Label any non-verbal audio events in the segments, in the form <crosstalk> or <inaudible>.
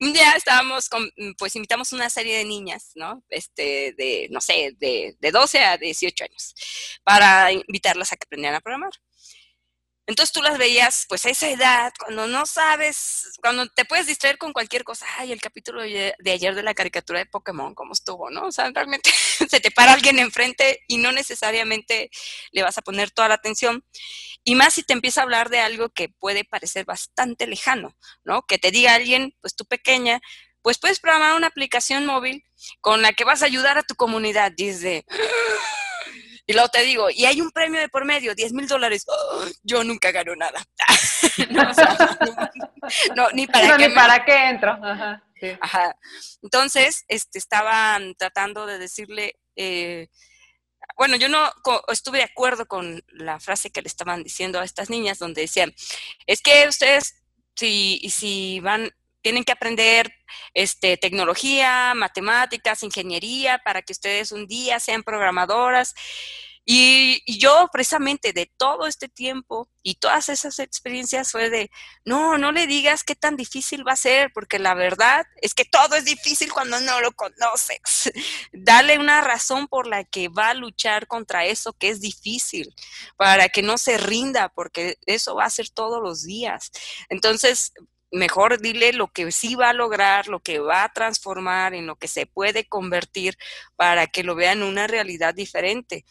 un día estábamos, con, pues invitamos una serie de niñas, ¿no? Este, de, no sé, de, de 12 a 18 años, para invitarlas a que aprendieran a programar. Entonces tú las veías, pues a esa edad, cuando no sabes, cuando te puedes distraer con cualquier cosa, ay, el capítulo de ayer de la caricatura de Pokémon, ¿cómo estuvo, no? O sea, realmente <laughs> se te para alguien enfrente y no necesariamente le vas a poner toda la atención. Y más si te empieza a hablar de algo que puede parecer bastante lejano, ¿no? Que te diga alguien, pues tú pequeña, pues puedes programar una aplicación móvil con la que vas a ayudar a tu comunidad. Dice, y luego te digo, y hay un premio de por medio, 10 mil dólares. yo nunca gano nada. <laughs> no, ni para, qué, para qué entro. Ajá, Entonces, este, estaban tratando de decirle, eh, bueno, yo no estuve de acuerdo con la frase que le estaban diciendo a estas niñas, donde decían, es que ustedes, si, si van tienen que aprender este, tecnología, matemáticas, ingeniería, para que ustedes un día sean programadoras. Y, yo precisamente de todo este tiempo y todas esas experiencias fue de, no, no le digas qué tan difícil va a ser, porque la verdad es que todo es difícil cuando no lo conoces. <laughs> Dale una razón por la que va a luchar contra eso que es difícil, para que no se rinda, porque eso va a ser todos los días. Entonces, mejor dile lo que sí va a lograr, lo que va a transformar, en lo que se puede convertir para que lo vean una realidad diferente.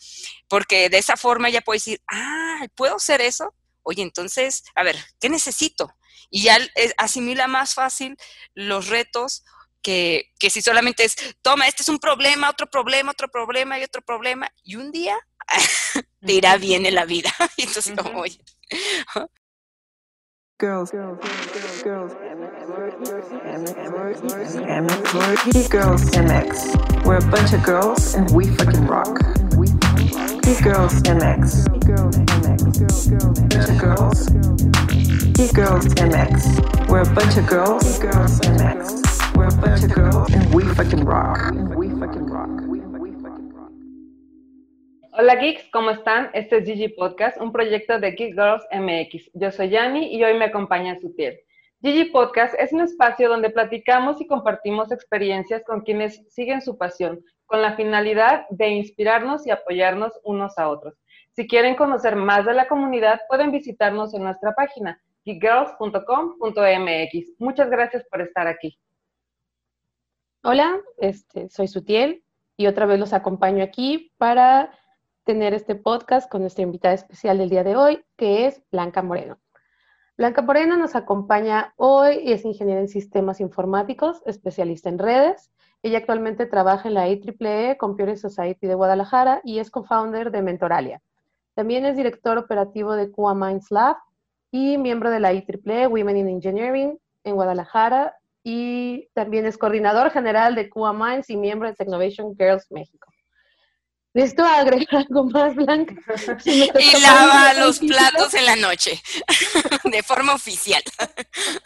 Porque de esa forma ella puede decir, ah, ¿puedo hacer eso? Oye, entonces, a ver, ¿qué necesito? Y ya eh, asimila más fácil los retos que, que, si solamente es, toma, este es un problema, otro problema, otro problema y otro problema, y un día <laughs> te irá bien en la vida. <laughs> y entonces, oye, <laughs> Girls, girls, girls, girls, girls girls, girls, He girls MX. We're a bunch of girls and we fucking rock. Geek Girls MX. Girls MX. Bunch of girls. Geek Girls MX. We're a bunch of girls. Girls MX. We're a bunch of girls and we fucking rock. We fucking rock. Hola geeks, ¿cómo están? Este es Gigi Podcast, un proyecto de Geek Girls MX. Yo soy Yani y hoy me acompaña Sutiel. Gigi Podcast es un espacio donde platicamos y compartimos experiencias con quienes siguen su pasión, con la finalidad de inspirarnos y apoyarnos unos a otros. Si quieren conocer más de la comunidad, pueden visitarnos en nuestra página geekgirls.com.mx. Muchas gracias por estar aquí. Hola, este, soy Sutiel y otra vez los acompaño aquí para tener este podcast con nuestra invitada especial del día de hoy, que es Blanca Moreno. Blanca Moreno nos acompaña hoy y es ingeniera en sistemas informáticos, especialista en redes. Ella actualmente trabaja en la IEEE Computer Society de Guadalajara y es co-founder de Mentoralia. También es director operativo de QA Minds Lab y miembro de la IEEE Women in Engineering en Guadalajara y también es coordinador general de QA Minds y miembro de Technovation Girls México. Necesito agregar algo más, Blanca. <laughs> y lava los platos en la noche, <laughs> de forma oficial.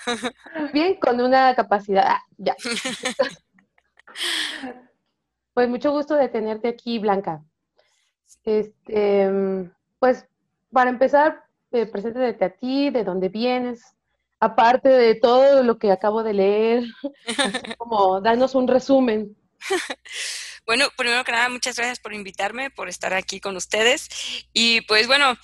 <laughs> Bien, con una capacidad. Ah, ya. Pues mucho gusto de tenerte aquí, Blanca. Este, pues para empezar, eh, preséntate a ti, de dónde vienes, aparte de todo lo que acabo de leer, como darnos un resumen. Bueno, primero que nada, muchas gracias por invitarme, por estar aquí con ustedes. Y pues bueno,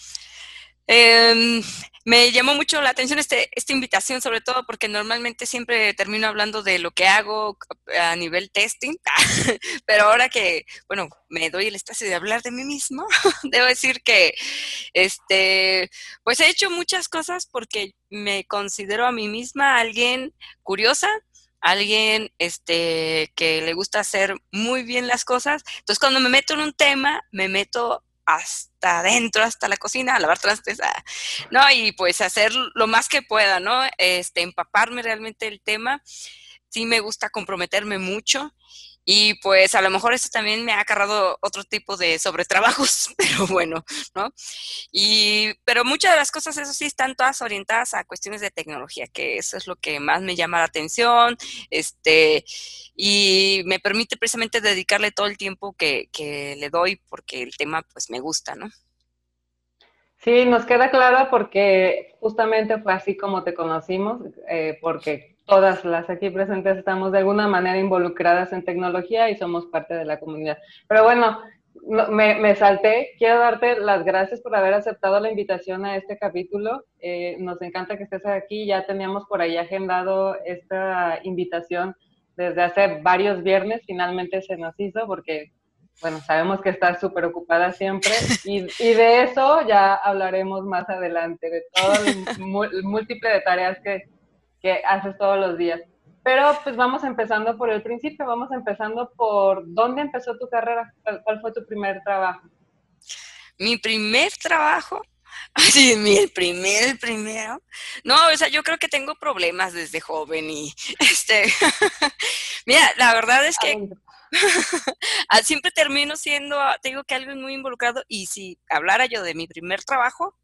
em, me llamó mucho la atención este, esta invitación, sobre todo porque normalmente siempre termino hablando de lo que hago a nivel testing, <laughs> pero ahora que, bueno, me doy el espacio de hablar de mí mismo, <laughs> debo decir que, este, pues he hecho muchas cosas porque me considero a mí misma alguien curiosa, alguien este, que le gusta hacer muy bien las cosas. Entonces, cuando me meto en un tema, me meto hasta adentro, hasta la cocina, a lavar trastes, ¿no? Y pues hacer lo más que pueda, ¿no? Este, empaparme realmente el tema. Sí me gusta comprometerme mucho y pues a lo mejor eso también me ha acarrado otro tipo de sobretrabajos, <laughs> pero bueno, ¿no? Y, pero muchas de las cosas, eso sí, están todas orientadas a cuestiones de tecnología, que eso es lo que más me llama la atención, este, y me permite precisamente dedicarle todo el tiempo que, que le doy porque el tema pues me gusta, ¿no? Sí, nos queda claro porque justamente fue así como te conocimos, eh, porque todas las aquí presentes estamos de alguna manera involucradas en tecnología y somos parte de la comunidad. Pero bueno, me, salté. Quiero darte las gracias por haber aceptado la invitación a este capítulo. Eh, nos encanta que estés aquí. Ya teníamos por ahí agendado esta invitación desde hace varios viernes. Finalmente se nos hizo porque, bueno, sabemos que estás súper ocupada siempre. Y, de eso ya hablaremos más adelante, de todo el, múltiple de tareas que, que haces todos los días. Pero pues vamos empezando por el principio, vamos empezando por dónde empezó tu carrera, cuál, fue tu primer trabajo. Mi primer trabajo, <laughs> Sí, mi el primer, el primero. No, o sea, yo creo que tengo problemas desde joven y <laughs> este, <laughs> mira, la verdad es que siempre termino siendo, tengo que algo muy involucrado y si hablara yo de mi primer trabajo,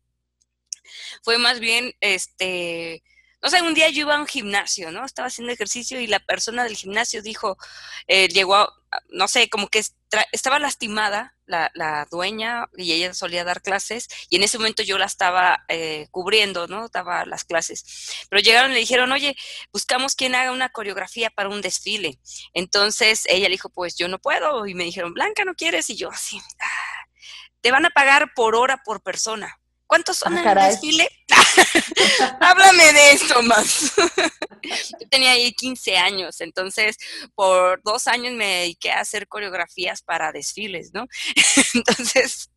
fue más bien, este, no sé, un día yo iba a un gimnasio, ¿no? Estaba haciendo ejercicio y la persona del gimnasio dijo, eh, llegó a, no sé, como que estaba lastimada la, la, dueña y ella solía dar clases y en ese momento yo la estaba eh, cubriendo, ¿no? Daba las clases. Pero llegaron y le dijeron, oye, buscamos quien haga una coreografía para un desfile. Entonces ella le dijo, pues yo no puedo. Y me dijeron, Blanca, ¿no quieres? Y yo así, ah, te van a pagar por hora por persona. ¿Cuántos son ah, en el desfile? <laughs> Háblame de esto más. <laughs> Yo tenía ahí 15 años, entonces por dos años me dediqué a hacer coreografías para desfiles, ¿no? <laughs> Entonces,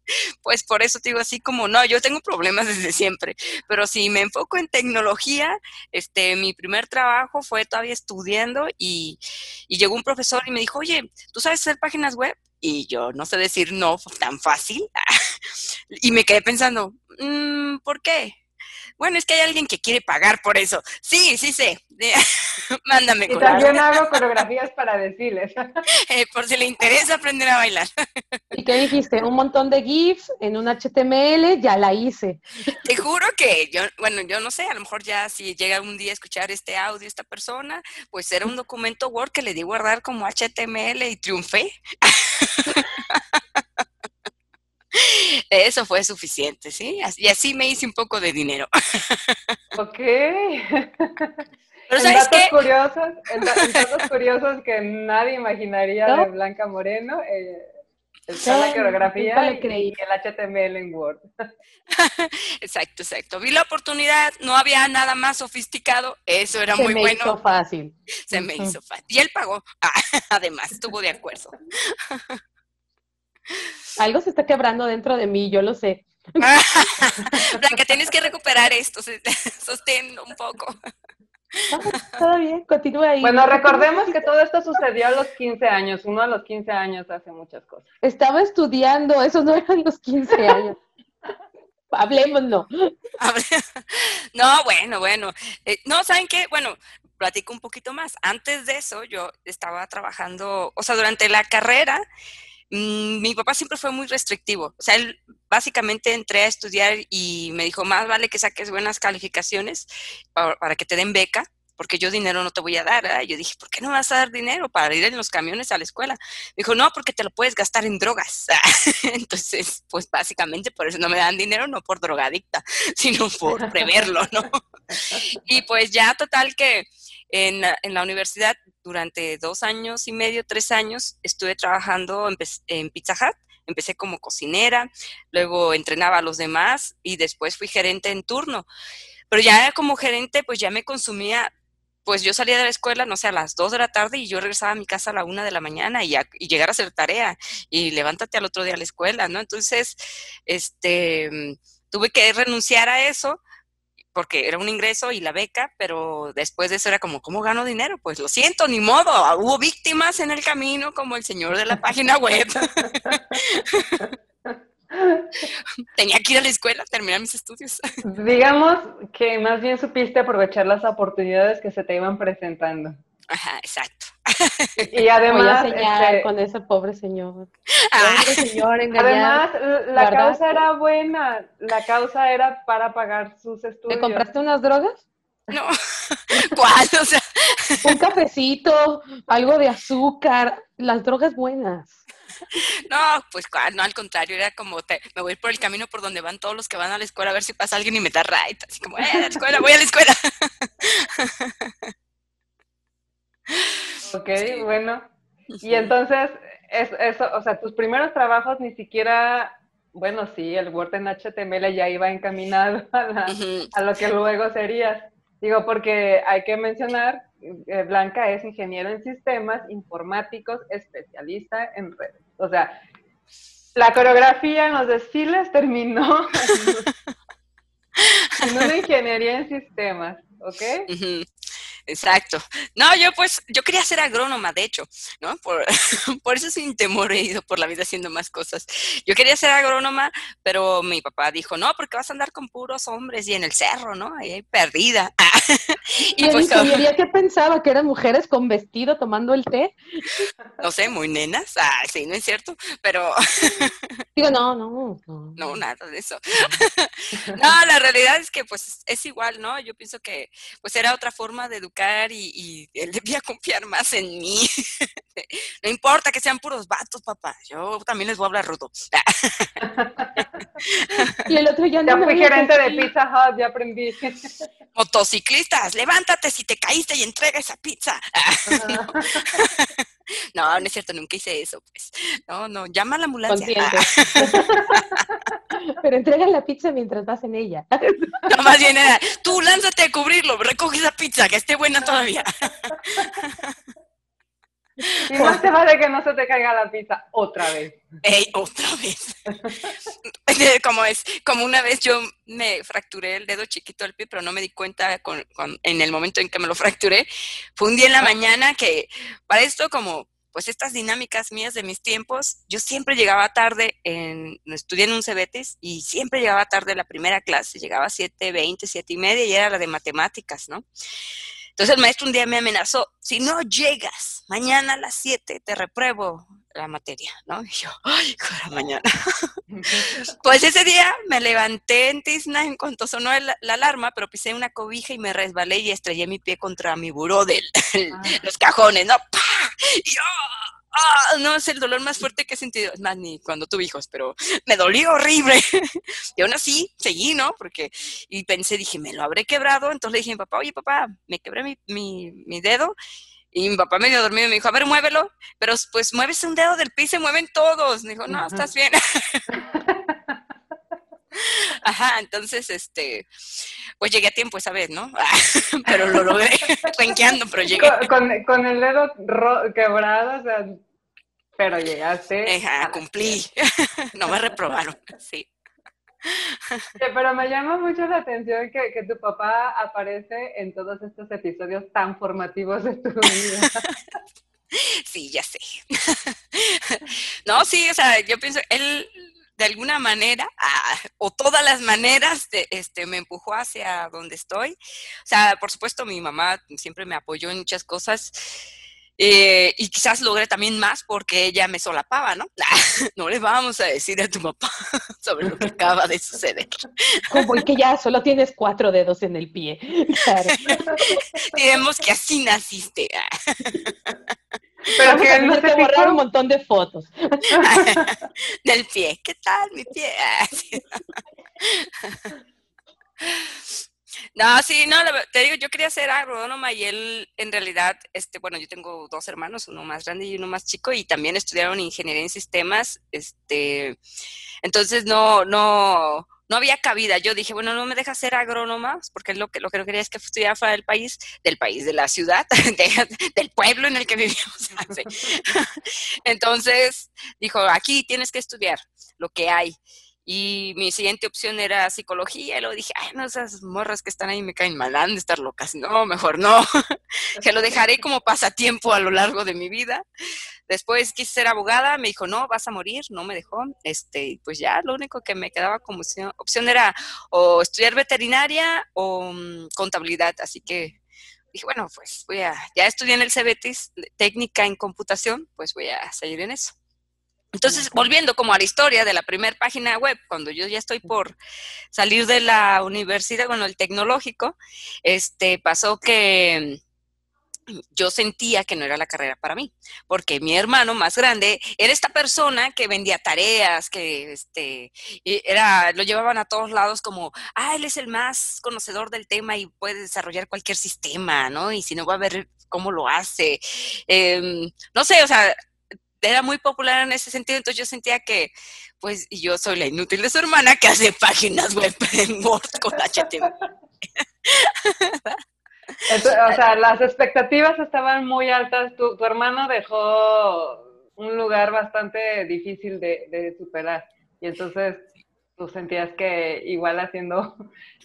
pues por eso digo así como, no, yo tengo problemas desde siempre, pero si me enfoco en tecnología, este, mi primer trabajo fue todavía estudiando y, y llegó un profesor y me dijo, oye, ¿tú sabes hacer páginas web? Y yo no sé decir no tan fácil. Y me quedé pensando, mm, ¿por qué? Bueno, es que hay alguien que quiere pagar por eso. Sí, sí sé. <laughs> Mándame. Y también hago coreografías para decirles. <laughs> Eh, por si le interesa aprender a bailar. ¿Y qué dijiste? Un montón de GIFs en un HTML, ya la hice. Te juro que yo, bueno, yo no sé, a lo mejor ya si llega un día a escuchar este audio esta persona, pues era un documento Word que le di guardar como HTML y triunfé. <laughs> Eso fue suficiente, ¿sí? Y así me hice un poco de dinero. <laughs> Ok. Pero ¿sabes datos curiosos, en, datos <laughs> curiosos que nadie imaginaría de Blanca Moreno, eh, la coreografía y el HTML en Word. <laughs> Exacto, exacto. Vi la oportunidad, no había nada más sofisticado, eso era muy bueno. Se me hizo fácil. Se me hizo fácil. Y él pagó, además, estuvo de acuerdo. Algo se está quebrando dentro de mí, yo lo sé. <laughs> Blanca, tienes que recuperar esto, <laughs> sostén un poco. Todo bien, continúa ahí. Bueno, recordemos que todo esto sucedió a los 15 años. Uno a los 15 años hace muchas cosas. Estaba estudiando, esos no eran los 15 años. <laughs> Hablemoslo. No, bueno, bueno. Eh, no, ¿saben qué? Bueno, platico un poquito más. Antes de eso, yo estaba trabajando, o sea, durante la carrera, mi papá siempre fue muy restrictivo. O sea, él básicamente entré a estudiar y me dijo, más vale que saques buenas calificaciones para, que te den beca, porque yo dinero no te voy a dar. Yo dije, ¿por qué no vas a dar dinero para ir en los camiones a la escuela? Me dijo, no, porque te lo puedes gastar en drogas. <laughs> Entonces, pues básicamente por eso no me dan dinero, no por drogadicta, <laughs> sino por preverlo, ¿no? <laughs> y pues ya total que en la universidad durante dos años y medio, tres años, estuve trabajando en, Pizza Hut. Empecé como cocinera, luego entrenaba a los demás y después fui gerente en turno. Pero ya como gerente, pues ya me consumía pues yo salía de la escuela, no sé, a las dos de la tarde y yo regresaba a mi casa a la una de la mañana y, y, llegar a hacer tarea y levántate al otro día a la escuela, ¿no? Entonces, este, tuve que renunciar a eso porque era un ingreso y la beca, pero después de eso era como, ¿cómo gano dinero? Pues lo siento, ni modo, hubo víctimas en el camino, como el señor de la página web. <laughs> Tenía que ir a la escuela, terminar mis estudios. <laughs> Digamos que más bien supiste aprovechar las oportunidades que se te iban presentando. Ajá, exacto. Y además, este, con ese pobre señor. Ah. señor <laughs> además, la causa era buena. La causa era para pagar sus estudios. ¿Te compraste unas drogas? No. <laughs> ¿Cuál? O sea. Un cafecito, algo de azúcar, las drogas buenas. no, pues no, al contrario, era como, te, me voy por el camino por donde van todos los que van a la escuela a ver si pasa alguien y me da right, así como, eh, a la escuela, voy a la escuela. <laughs> ok, bueno. Y entonces, eso, o sea, tus primeros trabajos ni siquiera, bueno, sí, el Word en HTML ya iba encaminado <laughs> a, a lo que luego serías. Digo, porque hay que mencionar, eh, Blanca es ingeniero en sistemas informáticos, especialista en redes. O sea, la coreografía en los desfiles terminó <laughs> en una ingeniería en sistemas, ¿ok? Exacto. No, yo pues, yo quería ser agrónoma, de hecho, ¿no? Por, <laughs> por eso sin temor he ido por la vida haciendo más cosas. Yo quería ser agrónoma, pero mi papá dijo, no, porque vas a andar con puros hombres y en el cerro, ¿no? Ahí perdida. <laughs> y pues, ingeniería qué pensaba? ¿Que eran mujeres con vestido tomando el té? No sé, muy nenas. Ah, sí, no es cierto, pero... <laughs> Digo, no, no, no. No, nada de eso. <laughs> no, la realidad es que pues es igual, ¿no? Yo pienso que pues era otra forma de educar y, él <laughs> debía confiar más en mí. <laughs> no importa que sean puros vatos, papá. Yo también les voy a hablar rudo. y el otro ya no. Ya fui gerente de Pizza Hut, ya aprendí. Motociclistas, levántate si te caíste y entrega esa pizza. <laughs> no, no es cierto, nunca hice eso, pues. No, no, llama a la ambulancia. <laughs> <laughs> Pero entrega la pizza mientras vas en ella. No, más bien era, tú lánzate a cubrirlo, recoge esa pizza, que esté buena todavía. Y más te vale que no se te caiga la pizza otra vez. ¡Ey, otra vez! <laughs> como es, como una vez yo me fracturé el dedo chiquito del pie, pero no me di cuenta en el momento en que me lo fracturé. Fue un día en la mañana que, para esto como pues estas dinámicas mías de mis tiempos, yo siempre llegaba tarde, en, estudié en un Cebetis y siempre llegaba tarde la primera clase, llegaba a 7.20, 7 y media y era la de matemáticas, ¿no? Entonces el maestro un día me amenazó, si no llegas mañana a las 7 te repruebo la materia, ¿no? Y yo, ay, mañana. <laughs> pues ese día me levanté en Tisna en cuanto sonó la alarma, pero pisé una cobija y me resbalé y estrellé mi pie contra mi buró de ah. los cajones, ¿no? Y yo, ¡ah! no es el dolor más fuerte que he sentido, es más, ni cuando tuve hijos, pero me dolió horrible. <laughs> y aún así, seguí, ¿no? Porque, y pensé, dije, me lo habré quebrado, entonces le dije a mi papá, oye, papá, me quebré mi, mi, mi dedo, y mi papá medio dormido me dijo, a ver, muévelo, pero pues mueves un dedo del pie y se mueven todos. Me dijo, no, estás bien. <laughs> <laughs> Ajá, entonces, este, pues llegué a tiempo esa vez, ¿no? <laughs> <laughs> pero lo logré, <laughs> renqueando, pero llegué. Con, con, el dedo quebrado, o sea, pero llegaste. Ajá, cumplí. no me reprobaron, sí. pero me llama mucho la atención que, que, tu papá aparece en todos estos episodios tan formativos de tu vida. Sí, ya sé. No, sí, o sea, yo pienso, él de alguna manera, ah, o todas las maneras, de, este, me empujó hacia donde estoy. O sea, por supuesto, mi mamá siempre me apoyó en muchas cosas. Eh, y quizás logré también más porque ella me solapaba, ¿no? <laughs> no le vamos a decir a tu papá <laughs> sobre lo que acaba de suceder. Como el que ya solo tienes cuatro dedos en el pie. <laughs> Claro. Digamos que así naciste. Pero que no te borrar un montón de fotos. <laughs> Del pie. ¿Qué tal mi pie? <laughs> No, sí, no, te digo, yo quería ser agrónoma y él, en realidad, este, bueno, yo tengo dos hermanos, uno más grande y uno más chico, y también estudiaron ingeniería en sistemas, este, entonces no, no, no había cabida. Yo dije, bueno, no me deja ser agrónoma, porque lo que, lo que no quería es que estudiara fuera del país, del país, de la ciudad, <laughs> del pueblo en el que vivimos. <laughs> <laughs> Entonces, dijo, aquí tienes que estudiar lo que hay. Y mi siguiente opción era psicología. Y luego dije, ay, no, esas morras que están ahí me caen mal, han de estar locas. No, mejor no. <laughs> que lo dejaré como pasatiempo a lo largo de mi vida. Después quise ser abogada, me dijo, no, vas a morir, no me dejó. Este, pues ya, lo único que me quedaba como opción, era o estudiar veterinaria o mm, contabilidad. Así que dije, bueno, pues voy a, ya estudié en el CBETIS, técnica en computación, pues voy a seguir en eso. Entonces, volviendo como a la historia de la primera página web, cuando yo ya estoy por salir de la universidad, bueno, el tecnológico, este, pasó que yo sentía que no era la carrera para mí, porque mi hermano más grande era esta persona que vendía tareas, que este, era, lo llevaban a todos lados como, ah, él es el más conocedor del tema y puede desarrollar cualquier sistema, ¿no? Y si no va a ver cómo lo hace. Em, no sé, o sea, era muy popular en ese sentido, entonces yo sentía que, pues, yo soy la inútil de su hermana que hace páginas web <laughs> en Word con HTML. o sea, las expectativas estaban muy altas. Tu, tu hermano dejó un lugar bastante difícil de, de superar. Y entonces tú sentías que igual haciendo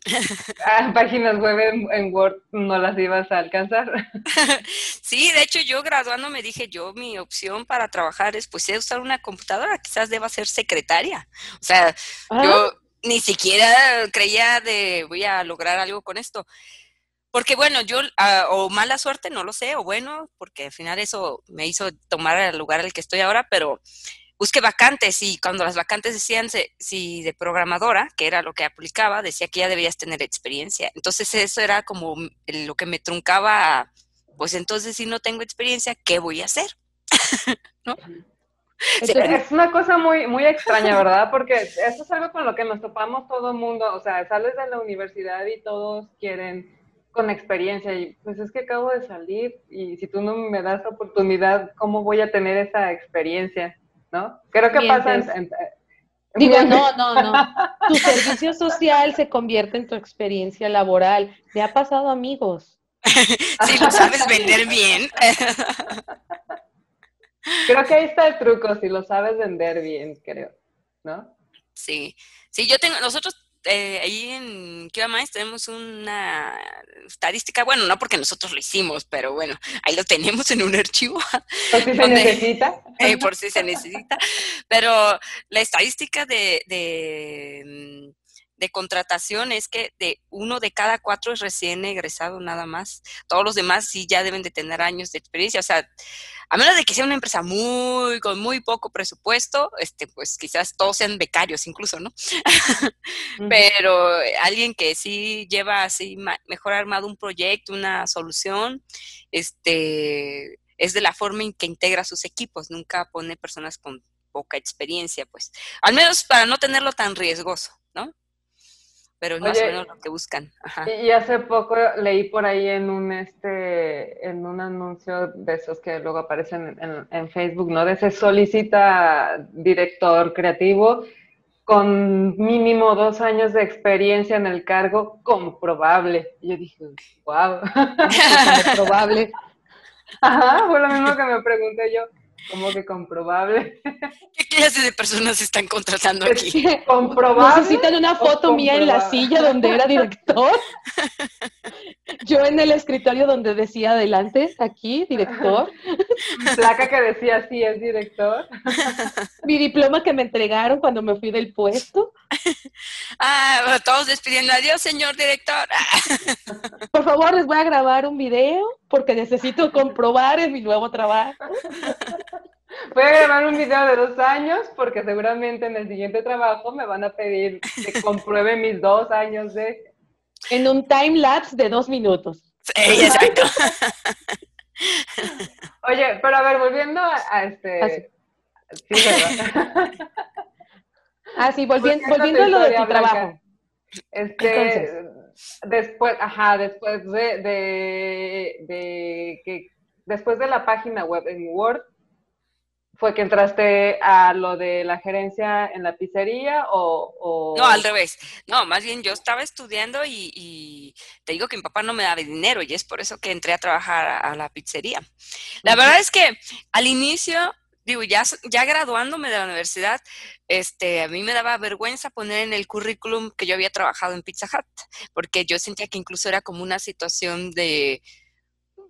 <laughs> ah, páginas web en, Word no las ibas a alcanzar. <laughs> Sí, de hecho yo graduando me dije yo mi opción para trabajar es pues usar una computadora, quizás deba ser secretaria. O sea, yo ni siquiera creía de voy a lograr algo con esto. Porque bueno, yo, ah, o mala suerte, no lo sé, o bueno, porque al final eso me hizo tomar el lugar al que estoy ahora, pero busqué vacantes y cuando las vacantes decían si de programadora, que era lo que aplicaba, decía que ya debías tener experiencia. Entonces eso era como lo que me truncaba, pues entonces si no tengo experiencia, ¿qué voy a hacer? <laughs> ¿No? Es una cosa muy, muy extraña, ¿verdad? Porque eso es algo con lo que nos topamos todo el mundo. O sea, sales de la universidad y todos quieren con experiencia y pues es que acabo de salir y si tú no me das oportunidad, ¿cómo voy a tener esa experiencia? ¿No? Creo que pasa en, Digo, no, no, no. <laughs> Tu servicio social se convierte en tu experiencia laboral. Me ha pasado amigos. <laughs> si lo sabes vender bien. <laughs> creo que ahí está el truco, si lo sabes vender bien, creo, ¿no? Sí, sí, yo tengo, nosotros eh, ahí en QMIS tenemos una estadística, bueno, no porque nosotros lo hicimos, pero bueno, ahí lo tenemos en un <laughs> archivo. Por si se necesita. Eh, por si se necesita. Pero la estadística de, de, mm, de, contratación es que de uno de cada cuatro es recién egresado nada más. Todos los demás sí ya deben de tener años de experiencia. O sea, a menos de que sea una empresa muy, con muy poco presupuesto, este, pues quizás todos sean becarios incluso, ¿no? <laughs> Pero alguien que sí lleva así mejor armado un proyecto, una solución, este, es de la forma en que integra sus equipos, nunca pone personas con poca experiencia, pues, al menos para no tenerlo tan riesgoso, ¿no? Pero es más o menos lo que buscan. Y hace poco leí por ahí en un este en un anuncio de esos que luego aparecen en, Facebook, ¿no? De ese solicita director creativo con mínimo dos años de experiencia en el cargo comprobable. Y yo dije, wow, <laughs> comprobable. <laughs> Ajá, fue lo mismo que me pregunté yo. ¿Cómo que comprobable? <laughs> ¿Qué clase de personas están contratando aquí? ¿Comprobable? Necesitan una foto mía en la silla donde era director. Yo en el escritorio donde decía adelante, aquí, director. Placa que decía sí, es director. <laughs> Mi diploma que me entregaron cuando me fui del puesto. Ah, todos despidiendo. Adiós, señor director. <laughs> Por favor, les voy a grabar un video porque necesito comprobar en mi nuevo trabajo. Voy a grabar un video de dos años porque seguramente en el siguiente trabajo me van a pedir que compruebe mis dos años de... En un time lapse de dos minutos. Sí, exacto. <laughs> Oye, pero a ver, volviendo a, este... Sí, ¿verdad? <laughs> Ah, sí, volviendo, volviendo a lo de tu trabajo. Este, después, ajá, después de, de, de, que, después de la página web en Word, ¿Fue que entraste a lo de la gerencia en la pizzería o, No, al revés. No, más bien yo estaba estudiando y, te digo que mi papá no me daba dinero y es por eso que entré a trabajar a, la pizzería. La verdad es que al inicio, digo, ya, ya graduándome de la universidad, este, a mí me daba vergüenza poner en el currículum que yo había trabajado en Pizza Hut, porque yo sentía que incluso era como una situación de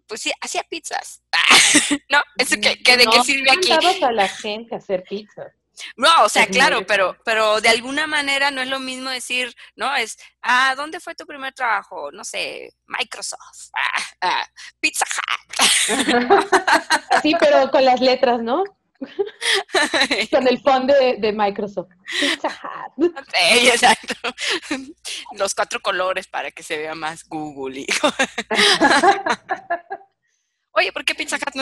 pues sí, hacía pizzas. <laughs> no, eso que, de qué sirve aquí. No a la gente a hacer pizzas. No, o sea, claro, pero, pero de alguna manera no es lo mismo decir, ¿no? Es, ah, ¿dónde fue tu primer trabajo? No sé, Microsoft, <laughs> ah, ah, Pizza Hut. <laughs> sí, pero con las letras, ¿no? con el fondo de, Microsoft. Pizza Hut. Sí, exacto. Los cuatro colores para que se vea más Google.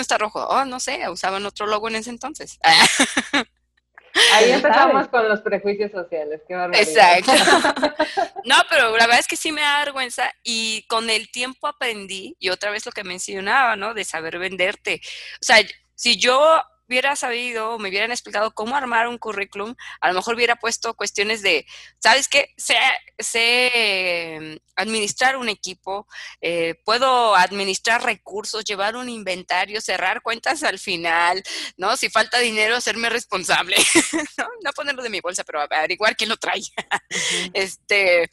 Está rojo? Oh, no sé, usaban otro logo en ese entonces. <laughs> Ahí empezamos con los prejuicios sociales. Qué Exacto. <laughs> No, pero la verdad es que sí me da vergüenza y con el tiempo aprendí, y otra vez lo que mencionaba, ¿no? De saber venderte. O sea, si yo hubiera sabido o me hubieran explicado cómo armar un currículum, a lo mejor hubiera puesto cuestiones de, ¿sabes qué? Sé, sé administrar un equipo, eh, puedo administrar recursos, llevar un inventario, cerrar cuentas al final, ¿no? Si falta dinero, hacerme responsable, <laughs> ¿no? ponerlo de mi bolsa, pero averiguar quién lo trae. este,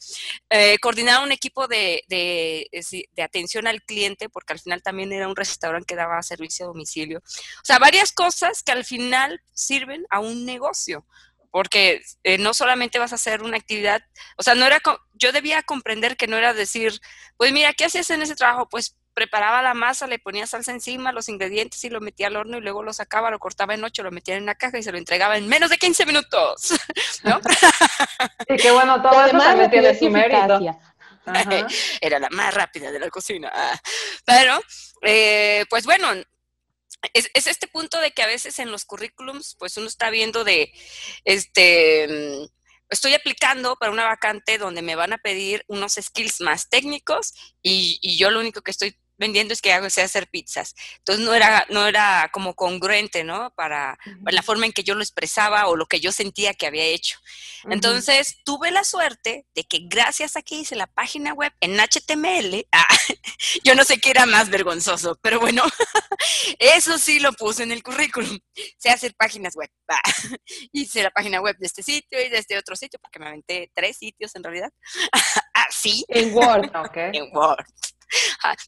eh, coordinar un equipo de, de, de atención al cliente, porque al final también era un restaurante que daba servicio a domicilio. O sea, varias cosas que al final sirven a un negocio, porque eh, no solamente vas a hacer una actividad, o sea, no era, yo debía comprender que no era decir, pues mira, ¿qué hacías en ese trabajo? Pues preparaba la masa, le ponía salsa encima, los ingredientes y lo metía al horno y luego lo sacaba, lo cortaba en ocho, lo metía en una caja y se lo entregaba en menos de 15 minutos, <laughs> ¿no? <laughs> Y qué bueno, todo eso también tiene su mérito. <laughs> Era la más rápida de la cocina. Pero, eh, pues bueno, es, este punto de que a veces en los currículums, pues uno está viendo de, este, mm, estoy aplicando para una vacante donde me van a pedir unos skills más técnicos y, y yo lo único que estoy vendiendo es que hago sea hacer pizzas. Entonces no era, no era como congruente, ¿no? Para, la forma en que yo lo expresaba o lo que yo sentía que había hecho. Entonces tuve la suerte de que gracias a que hice la página web en HTML, <laughs> ah, yo no sé qué era más vergonzoso, pero bueno, <laughs> eso sí lo puse en el currículum. Sé hacer páginas web. Ah, <laughs> hice la página web de este sitio y de este otro sitio, porque me aventé tres sitios en realidad. Así. en Word, ok. En Word.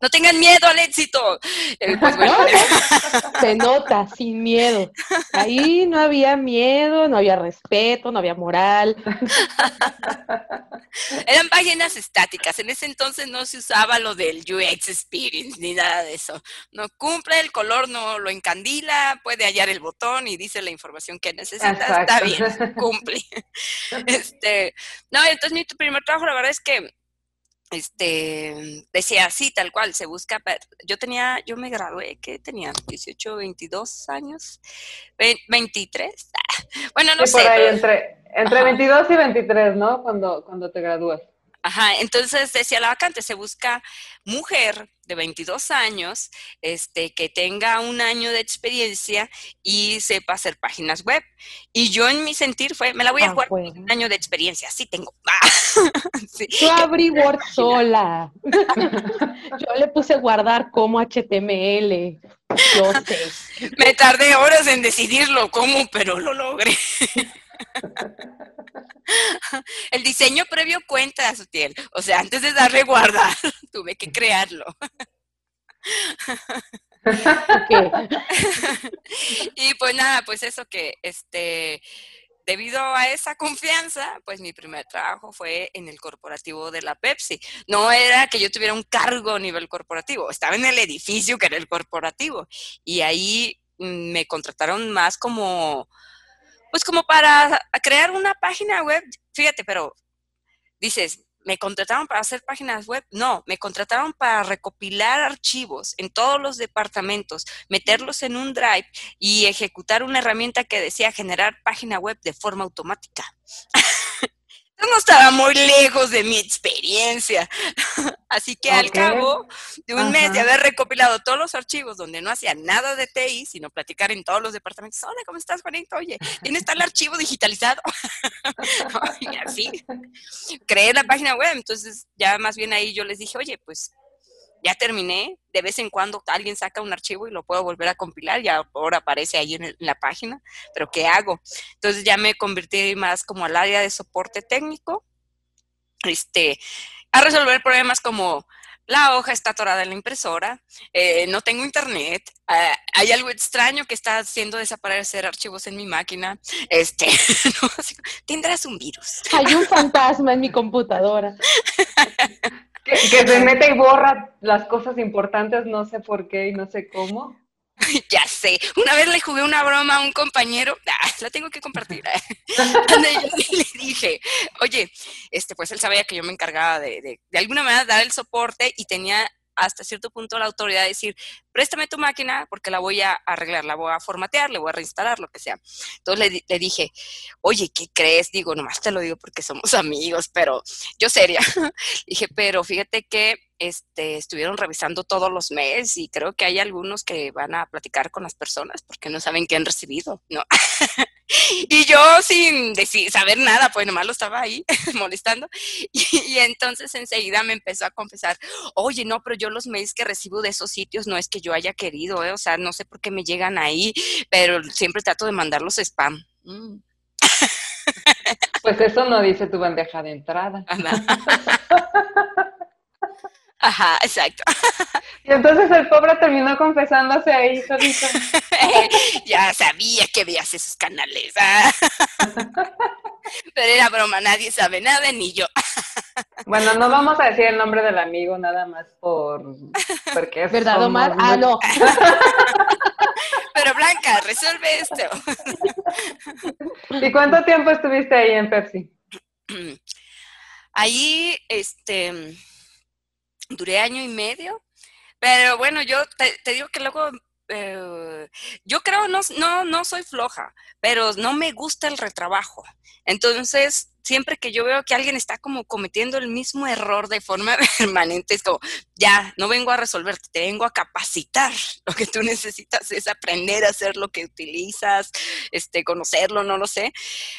No tengan miedo al éxito. Eh, pues <laughs> Se nota, sin miedo. Ahí no había miedo, no había respeto, no había moral. <laughs> Eran páginas estáticas. En ese entonces no se usaba lo del UX Experience ni nada de eso. No cumple el color, no lo encandila, puede hallar el botón y dice la información que necesita. Está bien, cumple. <laughs> Este, no, entonces mi primer trabajo, la verdad es que este, decía así, tal cual, se busca, yo tenía, yo me gradué, ¿qué tenía? 18, 22 años, 23, <laughs> bueno, no sé. entre, entre 22 y 23, ¿no? Cuando, cuando te gradúas. Ajá, entonces decía la vacante, se busca mujer de 22 años, este, que tenga un año de experiencia y sepa hacer páginas web. Y yo en mi sentir fue, me la voy a ah, jugar con un año de experiencia, sí tengo. <laughs> Yo abrí Word sola. <laughs> yo le puse guardar como HTML. Yo sé. Me tardé horas en decidirlo cómo, pero lo logré. <laughs> <laughs> El diseño previo cuenta, Sutiel. O sea, antes de darle guardar, <laughs> tuve que crearlo. <laughs> y pues nada, pues eso que, este, debido a esa confianza, pues mi primer trabajo fue en el corporativo de la Pepsi. No era que yo tuviera un cargo a nivel corporativo, estaba en el edificio que era el corporativo. Y ahí mm, me contrataron más como pues como para crear una página web, fíjate, pero dices, ¿me contrataron para hacer páginas web? No, me contrataron para recopilar archivos en todos los departamentos, meterlos en un drive y ejecutar una herramienta que decía generar página web de forma automática. <laughs> no estaba muy lejos de mi experiencia. <laughs> Así que al cabo de un mes de haber recopilado todos los archivos donde no hacía nada de TI, sino platicar en todos los departamentos, hola, ¿cómo estás, Juanito? Oye, ¿tienes <laughs> tal archivo digitalizado? <laughs> y así, creé la página web. Entonces ya más bien ahí yo les dije, oye, pues ya terminé, de vez en cuando alguien saca un archivo y lo puedo volver a compilar, ya ahora aparece ahí en, la página, pero ¿qué hago? Entonces ya me convertí más como al área de soporte técnico, este, a resolver problemas como la hoja está atorada en la impresora, eh, no tengo internet, ah, hay algo extraño que está haciendo desaparecer archivos en mi máquina, este, <laughs> tendrás un virus. Hay un <laughs> fantasma en mi computadora. <laughs> Que, se mete y borra las cosas importantes, no sé por qué y no sé cómo. <laughs> Ya sé, una vez le jugué una broma a un compañero, ah, la tengo que compartir, <laughs> le dije, oye, este, pues él sabía que yo me encargaba de, de, de alguna manera dar el soporte y tenía hasta cierto punto la autoridad de decir, préstame tu máquina porque la voy a arreglar, la voy a formatear, le voy a reinstalar, lo que sea. Entonces le, dije, oye, ¿qué crees? Digo, nomás te lo digo porque somos <laughs> amigos, pero yo seria. <laughs> dije, pero fíjate que este, estuvieron revisando todos los meses y creo que hay algunos que van a platicar con las personas porque no saben qué han recibido, ¿no? <laughs> <laughs> y yo sin decir, saber nada, pues nomás lo estaba ahí <laughs> molestando. Y, entonces enseguida me empezó a confesar, oye, no, pero yo los mails que recibo de esos sitios no es que yo haya querido, ¿eh? o sea, no sé por qué me llegan ahí, pero siempre trato de mandarlos spam. Mm. Pues eso no dice tu bandeja de entrada. <laughs> Ajá, exacto. <laughs> Y entonces el pobre terminó confesándose ahí solito. <laughs> ya sabía que veías esos canales. Ah. Pero era broma, nadie sabe nada, ni yo. <laughs> Bueno, no vamos a decir el nombre del amigo nada más por porque es ¿Verdad, Omar? Ah, no. Pero Blanca, resuelve esto. ¿Y cuánto tiempo estuviste ahí en Pepsi? <clears throat> Ahí, este, duré año y medio, pero bueno, yo te, digo que luego, eh, yo creo, no, no, no soy floja, pero no me gusta el retrabajo. Entonces, siempre que yo veo que alguien está como cometiendo el mismo error de forma <laughs> permanente, es como, ya, no vengo a resolverte, te vengo a capacitar. <laughs> Lo que tú necesitas es aprender a hacer lo que utilizas, este, conocerlo, no lo sé.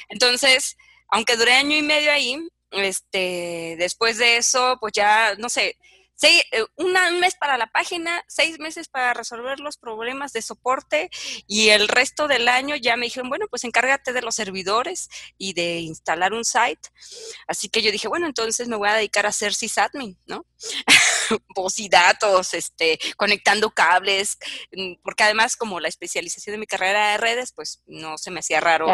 Entonces, aunque duré año y medio ahí, este, después de eso, pues ya, no sé, seis, eh, un mes para la página, seis meses para resolver los problemas de soporte y el resto del año ya me dijeron, bueno, pues encárgate de los servidores y de instalar un site. Así que yo dije, bueno, entonces me voy a dedicar a ser sysadmin, ¿no? <laughs> Voz y datos, este, conectando cables, mm, porque además como la especialización de mi carrera de redes, pues no se me hacía raro.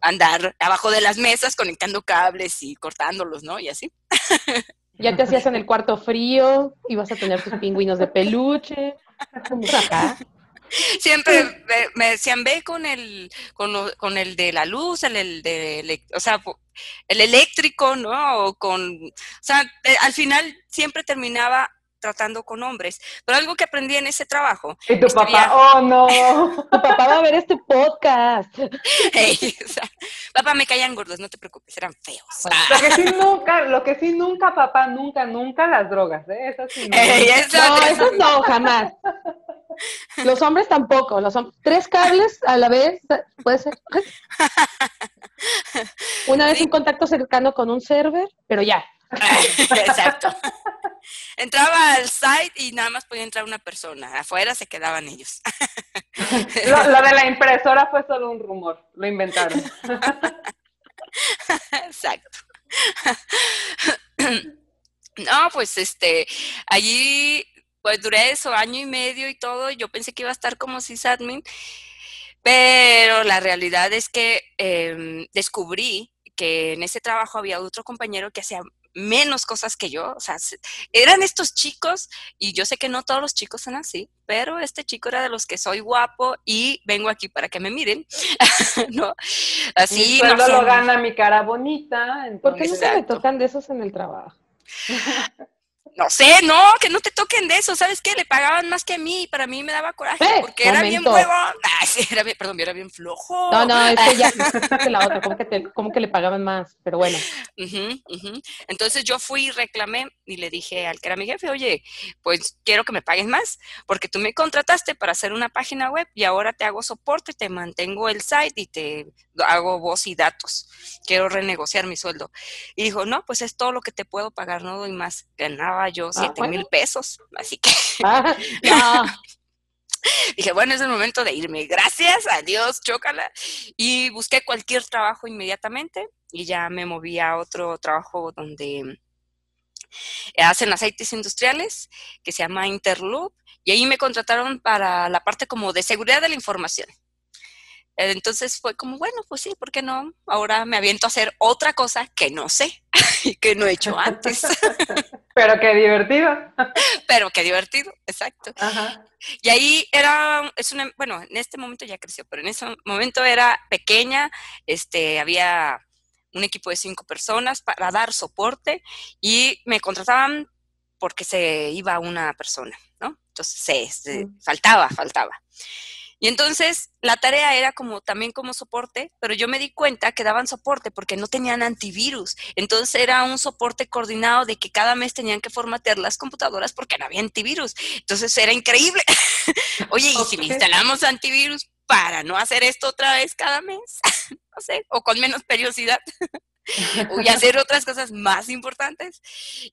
andar abajo de las mesas conectando cables y cortándolos, ¿no? Y así. <laughs> Ya te hacías en el cuarto frío, ibas a tener tus pingüinos de peluche. Siempre me, decían, ve con el, con, el de la luz, el, el de, o sea, el eléctrico, ¿no? O con, o sea, eh, al final siempre terminaba tratando con hombres. Pero algo que aprendí en ese trabajo. Y tu papá, oh no, <laughs> tu papá va a ver este podcast. papá, me caían gordos, no te preocupes, eran feos. Lo que sí nunca, lo que sí nunca, papá, nunca, nunca las drogas, ¿eh? Eso sí. No, eso, no, jamás. Los hombres tampoco, los tres cables a la vez, puede ser. <laughs> Una vez un contacto cercano con un server, pero ya. Exacto. Entraba al site y nada más podía entrar una persona. Afuera se quedaban ellos. <laughs> lo, de la impresora fue solo un rumor. Lo inventaron. <laughs> Exacto. <clears throat> No, pues este, allí pues duré eso, año y medio y todo. Yo pensé que iba a estar como sysadmin, pero la realidad es que em, descubrí que en ese trabajo había otro compañero que hacía menos cosas que yo, o sea, eran estos chicos, y yo sé que no todos los chicos son así, pero este chico era de los que soy guapo y vengo aquí para que me miren, <laughs> ¿no? Así. no lo gana mi cara bonita. Entonces... ¿Por qué no se me tocan de esos en el trabajo? <laughs> no sé, no, que no te toquen de eso, ¿sabes qué? Le pagaban más que a mí y para mí me daba coraje eh, porque era bien <laughs> sí, era bien, perdón, era bien flojo. No, no, es que ya <laughs> es la otra, como que, te, como que le pagaban más, pero bueno. Entonces yo fui y reclamé y le dije al que era mi jefe, oye, pues quiero que me paguen más porque tú me contrataste para hacer una página web y ahora te hago soporte, te mantengo el site y te hago voz y datos. Quiero renegociar mi sueldo. Y dijo, no, pues es todo lo que te puedo pagar, no doy más. Ganaba yo ah, siete mil pesos, así que... Ah, <laughs> Dije, bueno, es el momento de irme. Gracias, adiós, chócala. Y busqué cualquier trabajo inmediatamente y ya me moví a otro trabajo donde hacen aceites industriales que se llama Interloop y ahí me contrataron para la parte como de seguridad de la información. Entonces fue como, bueno, pues sí, ¿por qué no? Ahora me aviento a hacer otra cosa que no sé y <laughs> que no he hecho antes. <laughs> Pero qué divertido. <laughs> Pero qué divertido, exacto. Y ahí era, es una, bueno, en este momento ya creció, pero en ese momento era pequeña, este, había un equipo de cinco personas para dar soporte y me contrataban porque se iba una persona, ¿no? Entonces, se, faltaba, faltaba. Y entonces la tarea era como también como soporte, pero yo me di cuenta que daban soporte porque no tenían antivirus. Entonces era un soporte coordinado de que cada mes tenían que formatear las computadoras porque no había antivirus. Entonces era increíble. <laughs> Oye, ¿y si instalamos antivirus para no hacer esto otra vez cada mes? <laughs> no sé, o con menos periodicidad. Y hacer otras cosas más importantes.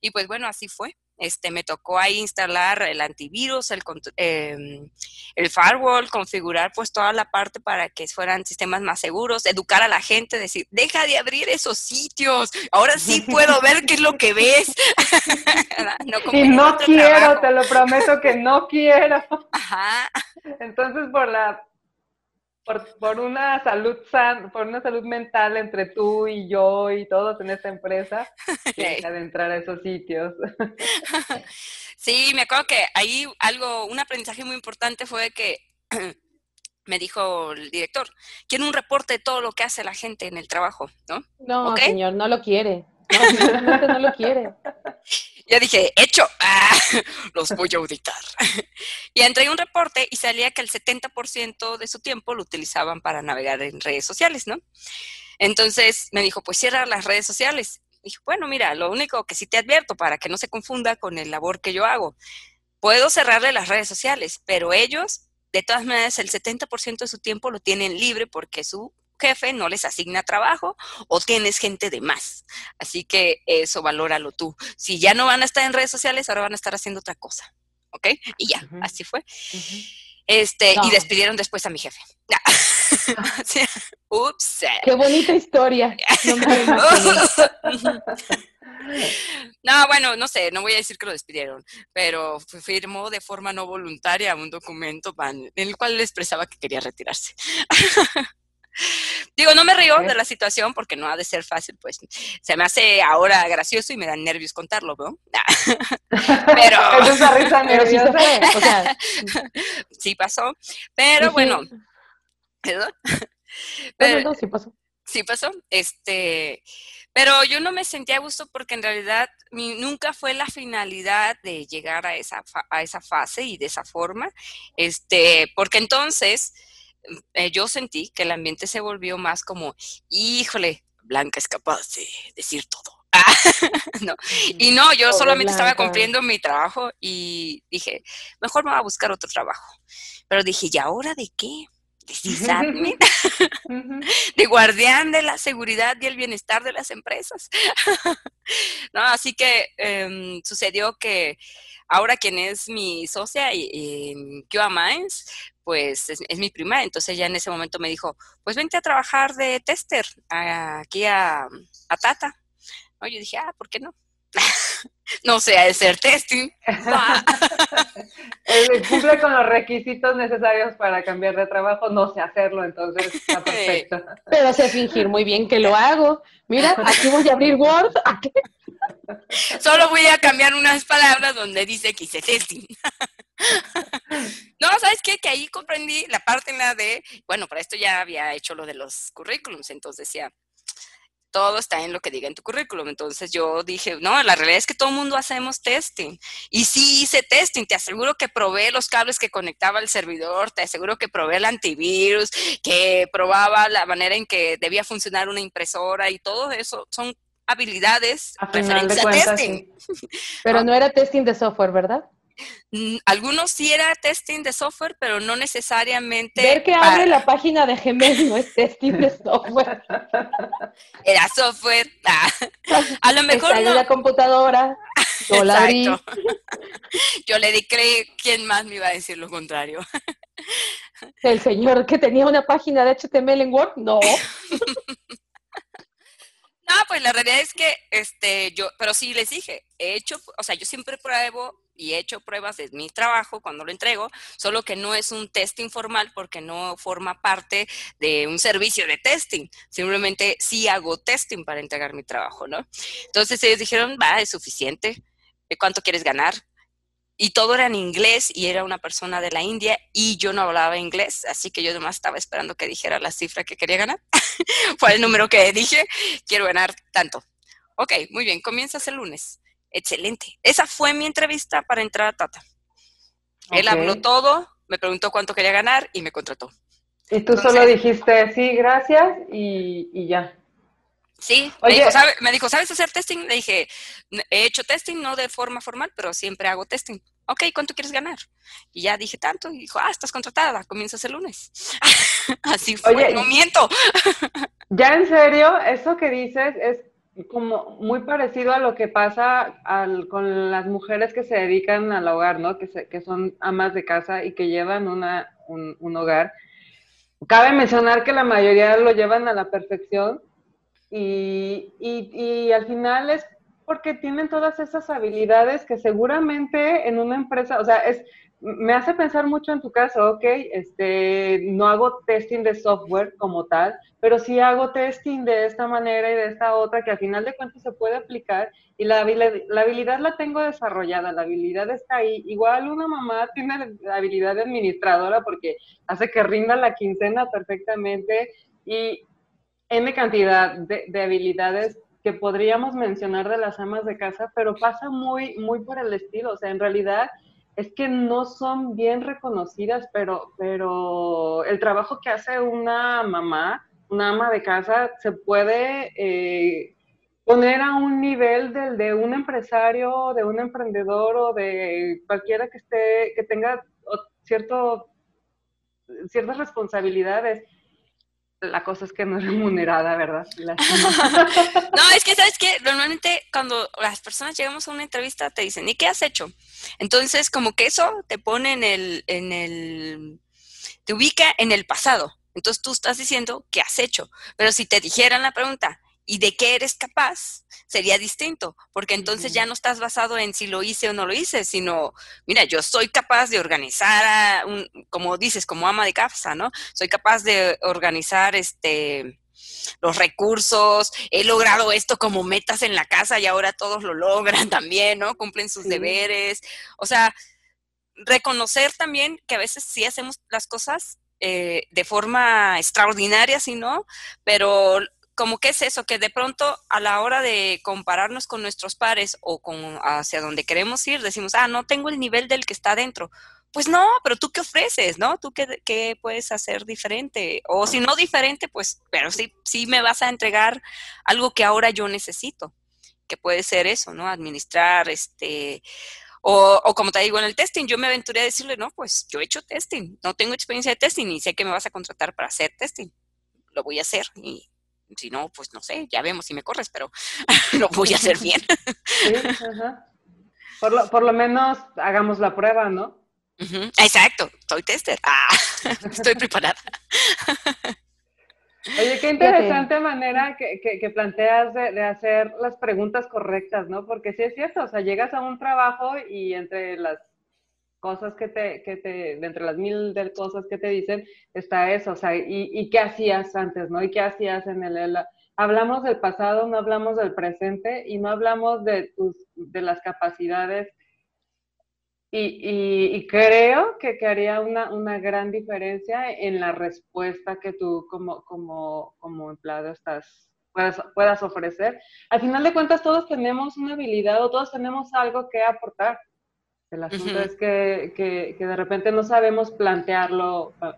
Y pues bueno, así fue. Este, me tocó ahí instalar el antivirus, el, em, el firewall, configurar pues toda la parte para que fueran sistemas más seguros, educar a la gente, decir, deja de abrir esos sitios, ahora sí <laughs> puedo ver qué es lo que ves. <laughs> y no quiero, te lo prometo que no quiero. Ajá. Entonces, por la por, por, una salud san, por una salud mental entre tú y yo y todos en esta empresa, deja de entrar a esos sitios. <laughs> Sí, me acuerdo que ahí algo, un aprendizaje muy importante fue que <clears throat> me dijo el director, quiero un reporte de todo lo que hace la gente en el trabajo, ¿no? No, señor, no lo quiere. No, no lo quiere. Yo dije, hecho, ah, <laughs> los voy a auditar. <laughs> Y entré un reporte y salía que el 70% de su tiempo lo utilizaban para navegar en redes sociales, ¿no? Entonces me dijo, pues cierra las redes sociales. dije, bueno, mira, lo único que sí te advierto para que no se confunda con el labor que yo hago, puedo cerrarle las redes sociales, pero ellos, de todas maneras, el 70% de su tiempo lo tienen libre porque su jefe no les asigna trabajo o tienes gente de más. Así que eso valóralo tú. Si ya no van a estar en redes sociales, ahora van a estar haciendo otra cosa. ¿Ok? Y ya, así fue. Este, y despidieron después a mi jefe. <laughs> <laughs> Ups. Qué bonita historia. <laughs> No, bueno, no sé, no voy a decir que lo despidieron, pero firmó de forma no voluntaria un documento en el cual le expresaba que quería retirarse. Digo, no me río de la situación porque no ha de ser fácil, pues se me hace ahora gracioso y me dan nervios contarlo, ¿no? <laughs> pero... <laughs> risa <laughs> nerviosa. Sí, pasó, pero bueno. ¿Perdón? Pero, sí pasó. Sí pasó. Este, pero yo no me sentía a gusto porque en realidad mi, nunca fue la finalidad de llegar a esa, a esa fase y de esa forma. Este, porque entonces eh, yo sentí que el ambiente se volvió más como, híjole, Blanca es capaz de decir todo. <laughs> no. Y no, yo solamente estaba cumpliendo mi trabajo y dije, mejor me voy a buscar otro trabajo. Pero dije, ¿y ahora de qué? ¿De <laughs> <laughs> de guardián de la seguridad y el bienestar de las empresas. no, así que em, sucedió que ahora quien es mi socia en QA Minds, pues es, mi prima, entonces ya en ese momento me dijo, pues vente a trabajar de tester aquí a, Tata. ¿No? Yo dije, ah, ¿por qué no? <laughs> no sé, de ser testing. <laughs> Cumple con los requisitos necesarios para cambiar de trabajo, no sé hacerlo, entonces está <laughs> perfecto. Pero sé fingir muy bien que lo hago. Mira, aquí voy a abrir Word. Solo voy a cambiar unas palabras donde dice que hice testing. <laughs> no, ¿sabes qué? Que ahí comprendí la parte en la de, bueno, para esto ya había hecho lo de los currículums, entonces decía, todo está en lo que diga en tu currículum. Entonces yo dije, no, la realidad es que todo el mundo hacemos testing. Y sí hice testing, te aseguro que probé los cables que conectaba al servidor, te aseguro que probé el antivirus, que probaba la manera en que debía funcionar una impresora y todo eso son habilidades referentes a testing. Pero <laughs> no era testing de software, ¿verdad? Mm, algunos sí era testing de software, pero no necesariamente. Ver que abre la página de Gmail no es testing de software. <laughs> Era software. Ah, a lo mejor. Está en la computadora. Yo la <laughs> Yo le di creer, ¿quién más me iba a decir lo contrario? <laughs> El señor que tenía una página de HTML en Word, no. No, pues la realidad es que, este, yo, pero sí les dije, he hecho, o sea, yo siempre pruebo y he hecho pruebas de mi trabajo cuando lo entrego, solo que no es un test informal porque no forma parte de un servicio de testing, simplemente sí hago testing para entregar mi trabajo, ¿no? Entonces ellos dijeron, va, es suficiente, ¿cuánto quieres ganar? Y todo era en inglés y era una persona de la India y yo no hablaba inglés, así que yo además estaba esperando que dijera la cifra que quería ganar. <laughs> Fue el número que dije, quiero ganar tanto. Ok, muy bien, comienzas el lunes excelente. Esa fue mi entrevista para entrar a Tata. Él habló todo, me preguntó cuánto quería ganar y me contrató. Y tú solo dijiste sí, gracias y, ya. Sí, me dijo, me dijo, ¿sabes hacer testing? Le dije, he hecho testing, no de forma formal, pero siempre hago testing. Ok, ¿cuánto quieres ganar? Y ya dije tanto, y dijo, ah, estás contratada, comienzas el lunes. <laughs> Así fue, no miento. <laughs> ya en serio, eso que dices es como muy parecido a lo que pasa con las mujeres que se dedican al hogar, ¿no? Que, que son amas de casa y que llevan una, un, hogar. Cabe mencionar que la mayoría lo llevan a la perfección y, y, al final es porque tienen todas esas habilidades que seguramente en una empresa, o sea, es, me hace pensar mucho en tu caso, ok, este, no hago testing de software como tal, pero sí hago testing de esta manera y de esta otra que al final de cuentas se puede aplicar y la, la habilidad la tengo desarrollada, la habilidad está ahí. Igual una mamá tiene la habilidad de administradora porque hace que rinda la quincena perfectamente y N cantidad de, de habilidades que podríamos mencionar de las amas de casa, pero pasa muy, muy por el estilo, o sea, en realidad es que no son bien reconocidas, pero, pero el trabajo que hace una mamá, una ama de casa, se puede eh, poner a un nivel del de un empresario, de un emprendedor o de cualquiera que esté, que tenga cierto, ciertas responsabilidades la cosa es que no es remunerada, ¿verdad? <laughs> no, es que, ¿sabes qué? Normalmente cuando las personas llegamos a una entrevista te dicen, ¿y qué has hecho? Entonces, como que eso te pone en el, en el, te ubica en el pasado. Entonces tú estás diciendo qué has hecho. Pero si te dijeran la pregunta, y de qué eres capaz, sería distinto, porque entonces ya no estás basado en si lo hice o no lo hice, sino, mira, yo soy capaz de organizar, un, como dices, como ama de casa, ¿no? Soy capaz de organizar este los recursos, he logrado esto como metas en la casa y ahora todos lo logran <laughs> también, ¿no? Cumplen sus deberes. O sea, reconocer también que a veces sí hacemos las cosas eh, de forma extraordinaria, si no, pero como que es eso, que de pronto a la hora de compararnos con nuestros pares o con hacia donde queremos ir, decimos, ah, no tengo el nivel del que está adentro. Pues no, pero tú qué ofreces, ¿no? Tú qué, qué puedes hacer diferente. O si no diferente, pues, pero sí, sí me vas a entregar algo que ahora yo necesito, que puede ser eso, ¿no? Administrar, este, o, o, como te digo en el testing, yo me aventuré a decirle, no, pues yo he hecho testing, no tengo experiencia de testing y sé que me vas a contratar para hacer testing. Lo voy a hacer y si no, pues no sé, ya vemos si me corres, pero <laughs> lo voy a hacer bien. Sí, Por, lo, por lo menos hagamos la prueba, ¿no? Exacto, soy tester. Ah, <laughs> estoy preparada. Oye, qué interesante manera que, que, planteas de, de, hacer las preguntas correctas, ¿no? Porque sí es cierto, o sea, llegas a un trabajo y entre las cosas que te, que te, de entre las mil de cosas que te dicen, está eso, o sea, y, y qué hacías antes, ¿no? Y qué hacías en el, hablamos del pasado, no hablamos del presente y no hablamos de tus, de las capacidades y, y, creo que, que haría una, una, gran diferencia en la respuesta que tú como, como, como empleado estás, puedas, puedas ofrecer. Al final de cuentas, todos tenemos una habilidad o todos tenemos algo que aportar. El asunto es que, que, de repente no sabemos plantearlo ah,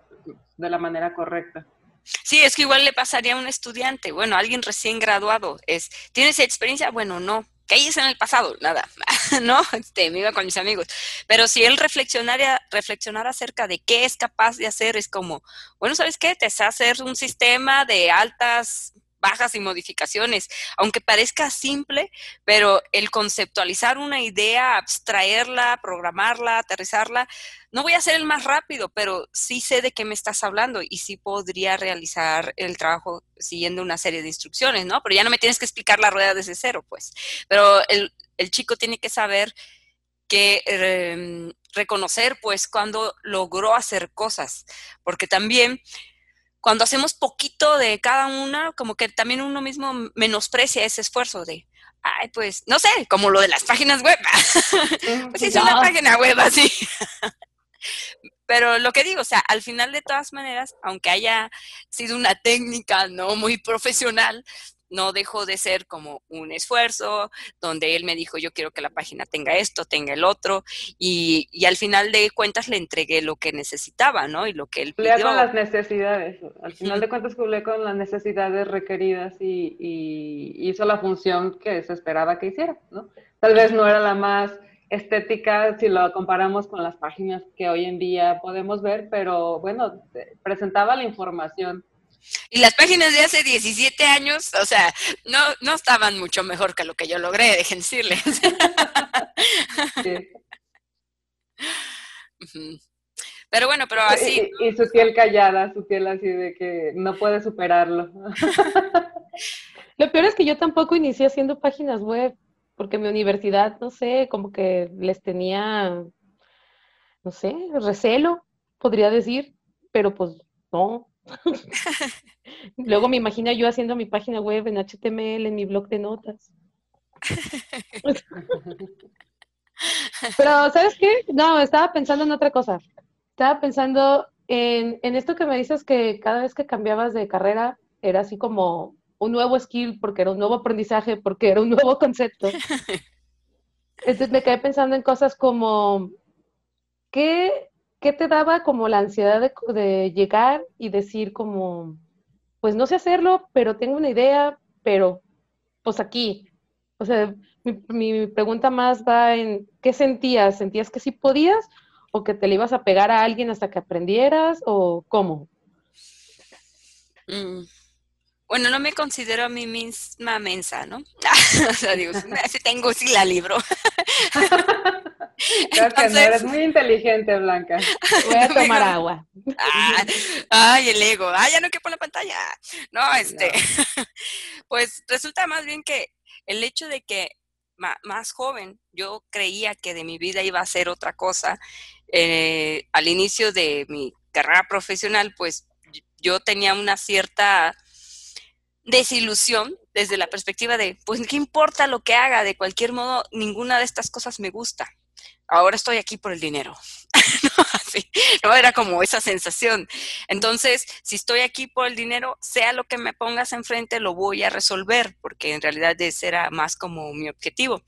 de la manera correcta. Sí, es que igual le pasaría a un estudiante, bueno, alguien recién graduado, es, ¿tienes experiencia? Bueno, no. ¿Qué es en el pasado? Nada, <laughs> ¿no? Este, me iba con mis amigos. Pero si él reflexionara, reflexionara acerca de qué es capaz de hacer, es como, bueno, ¿sabes qué? Te sé hacer un sistema de altas bajas y modificaciones, aunque parezca simple, pero el conceptualizar una idea, abstraerla, programarla, aterrizarla, no voy a ser el más rápido, pero sí sé de qué me estás hablando y sí podría realizar el trabajo siguiendo una serie de instrucciones, ¿no? Pero ya no me tienes que explicar la rueda desde cero, pues. Pero el, chico tiene que saber que em, reconocer, pues, cuando logró hacer cosas, porque también cuando hacemos poquito de cada una, como que también uno mismo menosprecia ese esfuerzo de, ay, pues, no sé, como lo de las páginas web. <laughs> pues es una página web así. <laughs> Pero lo que digo, o sea, al final de todas maneras, aunque haya sido una técnica no muy profesional, no dejó de ser como un esfuerzo, donde él me dijo, yo quiero que la página tenga esto, tenga el otro, y, y al final de cuentas le entregué lo que necesitaba, ¿no? Y lo que él pidió. con las necesidades, al final de cuentas cumplí con las necesidades requeridas y, y hizo la función que se esperaba que hiciera, ¿no? Tal vez no era la más estética si lo comparamos con las páginas que hoy en día podemos ver, pero bueno, presentaba la información y las páginas de hace 17 años, o sea, no, no estaban mucho mejor que lo que yo logré, dejen decirles. Pero bueno, pero así. Y, su piel callada, su piel así de que no puede superarlo. <laughs> Lo peor es que yo tampoco inicié haciendo páginas web, porque mi universidad, no sé, como que les tenía, no sé, recelo, podría decir, pero pues no, <laughs> Luego me imagino yo haciendo mi página web en HTML, en mi blog de notas. <laughs> Pero, ¿sabes qué? No, estaba pensando en otra cosa. Estaba pensando en, en, esto que me dices que cada vez que cambiabas de carrera era así como un nuevo skill, porque era un nuevo aprendizaje, porque era un nuevo <laughs> concepto. Entonces me quedé pensando en cosas como, ¿qué, ¿qué te daba como la ansiedad de, llegar y decir como, pues no sé hacerlo, pero tengo una idea, pero pues aquí? O sea, mi, pregunta más va en, ¿qué sentías? ¿Sentías que sí podías o que te le ibas a pegar a alguien hasta que aprendieras o cómo? Mm. Bueno, no me considero a mí misma mensa, ¿no? <laughs> o sea, digo, tengo sí la libro. <laughs> Claro que no, eres muy inteligente, Blanca. Voy a <laughs> tomar agua. Ah, ay, el ego. Ay, ya no quiero poner la pantalla. No, este. Pues resulta más bien que el hecho de que más joven yo creía que de mi vida iba a ser otra cosa. Eh, al inicio de mi carrera profesional, pues yo tenía una cierta desilusión desde la perspectiva de, pues, ¿qué importa lo que haga? De cualquier modo, ninguna de estas cosas me gusta ahora estoy aquí por el dinero. <laughs> no, era como esa sensación. Entonces, si estoy aquí por el dinero, sea lo que me pongas enfrente, lo voy a resolver, porque en realidad ese era más como mi objetivo.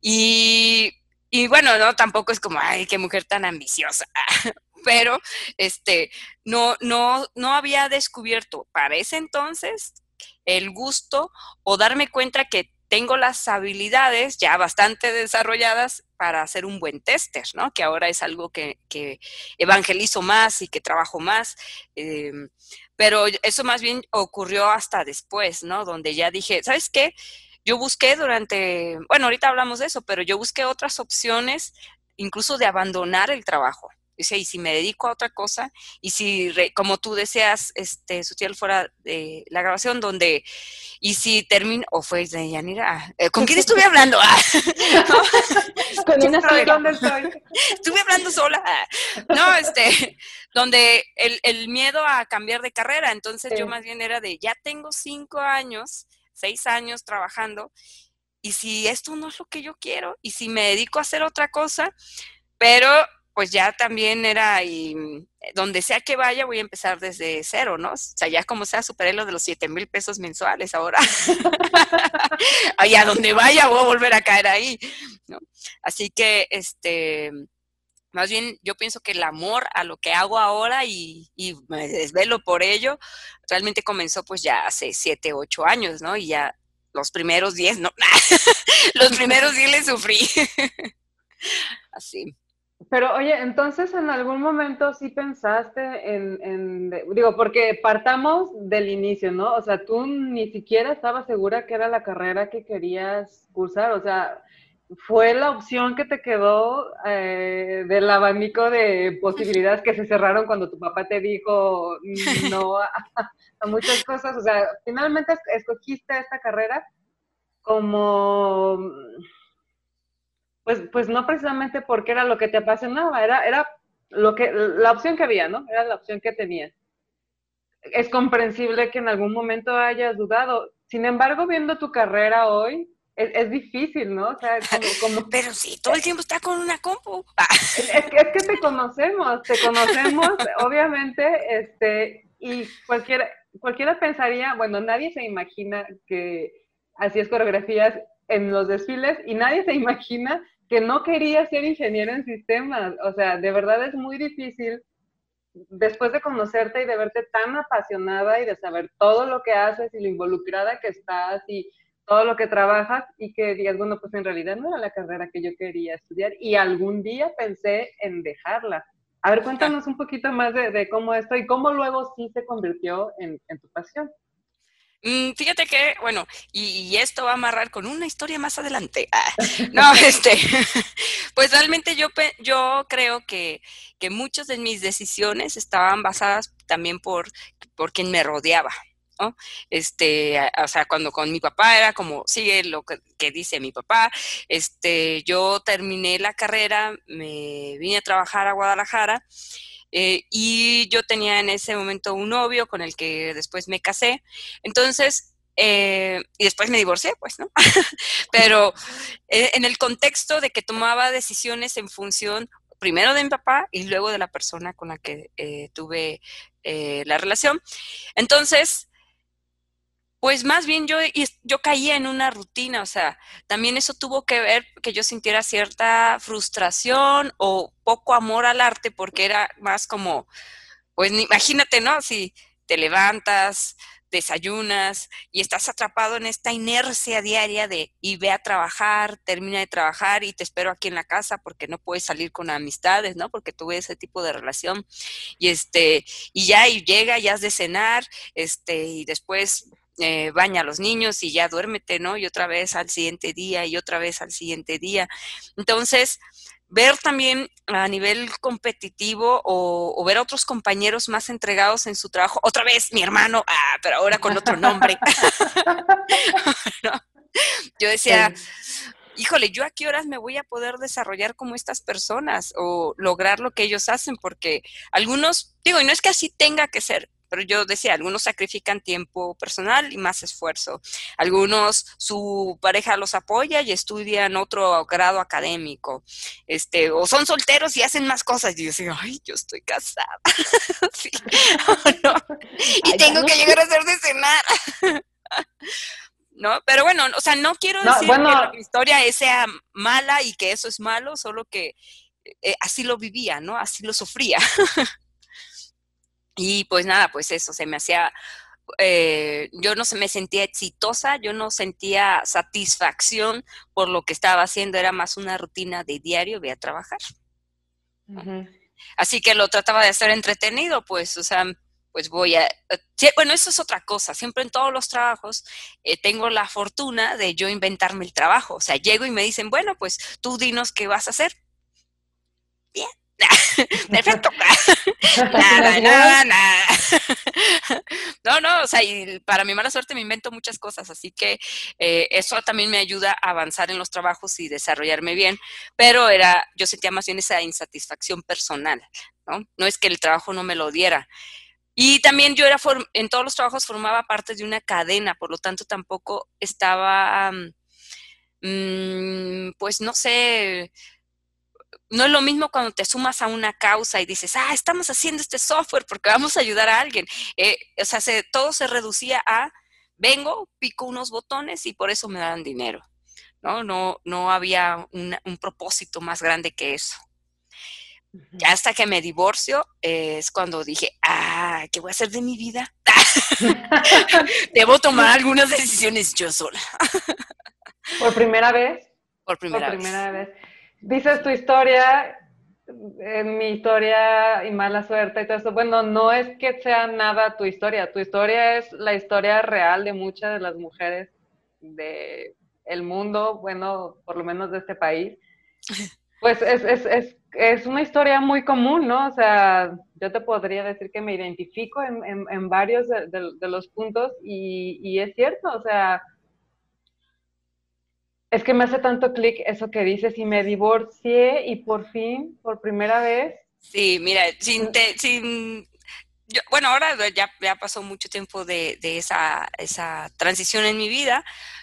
Y, y bueno, no, tampoco es como, ay, qué mujer tan ambiciosa. <laughs> Pero, este, no, no, no había descubierto para ese entonces el gusto o darme cuenta que tengo las habilidades ya bastante desarrolladas para hacer un buen tester, ¿no? Que ahora es algo que, evangelizo más y que trabajo más. Em, pero eso más bien ocurrió hasta después, ¿no? Donde ya dije, ¿sabes qué? Yo busqué durante, bueno, ahorita hablamos de eso, pero yo busqué otras opciones, incluso de abandonar el trabajo. Dice, y si me dedico a otra cosa, y si, como tú deseas, este, Sutiel, fuera de la grabación, donde, y si termino, o fue de Yanira, eh, ¿con quién estuve hablando? Ah, <laughs> <laughs> Con una sola. Estuve hablando sola. No, este, donde el, el, miedo a cambiar de carrera, entonces yo más bien era de, ya tengo cinco años, seis años trabajando, y si esto no es lo que yo quiero, y si me dedico a hacer otra cosa, pero pues ya también era, y mm, donde sea que vaya, voy a empezar desde cero, ¿no? O sea, ya como sea, superé lo de los 7 mil pesos mensuales ahora. <laughs> Allá donde vaya, voy a volver a caer ahí, ¿no? Así que, este, más bien yo pienso que el amor a lo que hago ahora y, y me desvelo por ello, realmente comenzó pues ya hace 7, 8 años, ¿no? Y ya los primeros 10, no, <laughs> los primeros 10 le sufrí. <laughs> Así. Pero oye, entonces en algún momento sí pensaste en, digo, porque partamos del inicio, ¿no? O sea, tú ni siquiera estabas segura que era la carrera que querías cursar, o sea, fue la opción que te quedó eh, del abanico de posibilidades que se cerraron cuando tu papá te dijo no a muchas cosas, o sea, finalmente escogiste esta carrera como pues, pues no precisamente porque era lo que te apasionaba, era, era lo que, la opción que había, ¿no? Era la opción que tenías. Es comprensible que en algún momento hayas dudado. Sin embargo, viendo tu carrera hoy, es, difícil, ¿no? O sea, como, <laughs> Pero sí, todo el tiempo está con una compu. Es, <laughs> es, que, es que te conocemos, te conocemos, obviamente, este, y cualquier, cualquiera pensaría, bueno, nadie se imagina que hacías coreografías en los desfiles y nadie se imagina que no quería ser ingeniero en sistemas. O sea, de verdad es muy difícil después de conocerte y de verte tan apasionada y de saber todo lo que haces y lo involucrada que estás y todo lo que trabajas y que digas, bueno, pues en realidad no era la carrera que yo quería estudiar y algún día pensé en dejarla. A ver, cuéntanos un poquito más de, cómo esto y cómo luego sí se convirtió en, tu pasión. Mm, fíjate que, bueno, y, esto va a amarrar con una historia más adelante. Ah, no, <laughs> este, <laughs> pues realmente yo, yo creo que, que muchas de mis decisiones estaban basadas también por, por quien me rodeaba, este, o sea, cuando con mi papá era como, sigue lo que, dice mi papá, este, yo terminé la carrera, me vine a trabajar a Guadalajara eh, y yo tenía en ese momento un novio con el que después me casé, entonces, eh, y después me divorcié, pues, ¿no? <laughs> Pero eh, en el contexto de que tomaba decisiones en función primero de mi papá y luego de la persona con la que tuve la relación. Entonces, pues más bien yo, yo caía en una rutina, o sea, también eso tuvo que ver que yo sintiera cierta frustración o poco amor al arte, porque era más como, pues imagínate, ¿no? Si te levantas, desayunas y estás atrapado en esta inercia diaria de y ve a trabajar, termina de trabajar y te espero aquí en la casa porque no puedes salir con amistades, ¿no? Porque tuve ese tipo de relación y este y ya y llega, ya has de cenar, este y después eh, baña a los niños y ya duérmete, ¿no? Y otra vez al siguiente día y otra vez al siguiente día. Entonces, ver también a nivel competitivo o, ver a otros compañeros más entregados en su trabajo, otra vez mi hermano, ah, pero ahora con otro nombre. <laughs> Yo decía, híjole, ¿yo a qué horas me voy a poder desarrollar como estas personas o lograr lo que ellos hacen? Porque algunos, digo, y no es que así tenga que ser, pero yo decía, algunos sacrifican tiempo personal y más esfuerzo. Algunos su pareja los apoya y estudian otro grado académico. Este, o son solteros y hacen más cosas. Y yo decía, ay, yo estoy casada. <laughs> <laughs> Y tengo que llegar a hacer de cenar. <laughs> ¿no? Pero bueno, o sea, no quiero decir que la historia sea mala y que eso es malo, solo que eh, así lo vivía, ¿no? Así lo sufría. Y pues nada, pues eso, se me hacía, eh, yo no se me sentía exitosa, yo no sentía satisfacción por lo que estaba haciendo, era más una rutina de diario, voy a trabajar. Así que lo trataba de hacer entretenido, pues, o sea, pues voy a... Eh, bueno, eso es otra cosa. Siempre en todos los trabajos eh, tengo la fortuna de yo inventarme el trabajo. O sea, llego y me dicen, bueno, pues tú dinos qué vas a hacer. Bien, <laughs> Perfecto. <laughs> nada, nada, nada. <laughs> no, no, o sea, y para mi mala suerte me invento muchas cosas, así que eh, eso también me ayuda a avanzar en los trabajos y desarrollarme bien, pero era, yo sentía más bien esa insatisfacción personal, ¿no? No es que el trabajo no me lo diera. Y también yo era, en todos los trabajos formaba parte de una cadena, por lo tanto tampoco estaba, mm, pues no sé, no es lo mismo cuando te sumas a una causa y dices, ah, estamos haciendo este software porque vamos a ayudar a alguien. Eh, o sea, todo se reducía a, vengo, pico unos botones y por eso me dan dinero. No, no, no había un propósito más grande que eso. Ya hasta que me divorcio es cuando dije, ah, ¿qué voy a hacer de mi vida? <laughs> Debo tomar algunas decisiones yo sola. ¿Por primera vez? Por primera, Por primera vez dices tu historia, en mi historia y mala suerte y todo eso. Bueno, no es que sea nada tu historia, tu historia es la historia real de muchas de las mujeres del el mundo, bueno, por lo menos de este país. <laughs> Pues es, es, es, es, una historia muy común, ¿no? O sea, yo te podría decir que me identifico en, en, en varios de, de, los puntos y, y es cierto, o sea, es que me hace tanto clic eso que dices y me divorcié y por fin, por primera vez. Sí, mira, sin, sin bueno, ahora ya, ya pasó mucho tiempo de, esa, esa transición en mi vida,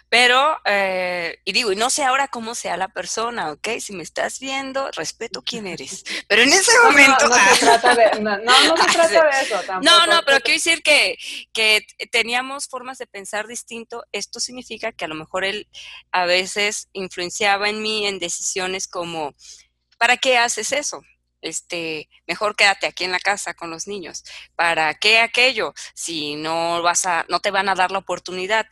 Pero, eh, y digo, y no sé ahora cómo sea la persona, ¿ok? Si me estás viendo, respeto quién eres. <laughs> Pero en ese momento... No, no, se trata de, no, no, se <laughs> trata de eso tampoco. No, no, pero quiero decir que, que teníamos formas de pensar distinto. Esto significa que a lo mejor él a veces influenciaba en mí en decisiones como, ¿para qué haces eso? este, mejor quédate aquí en la casa con los niños. ¿Para qué aquello? Si no vas a, no te van a dar la oportunidad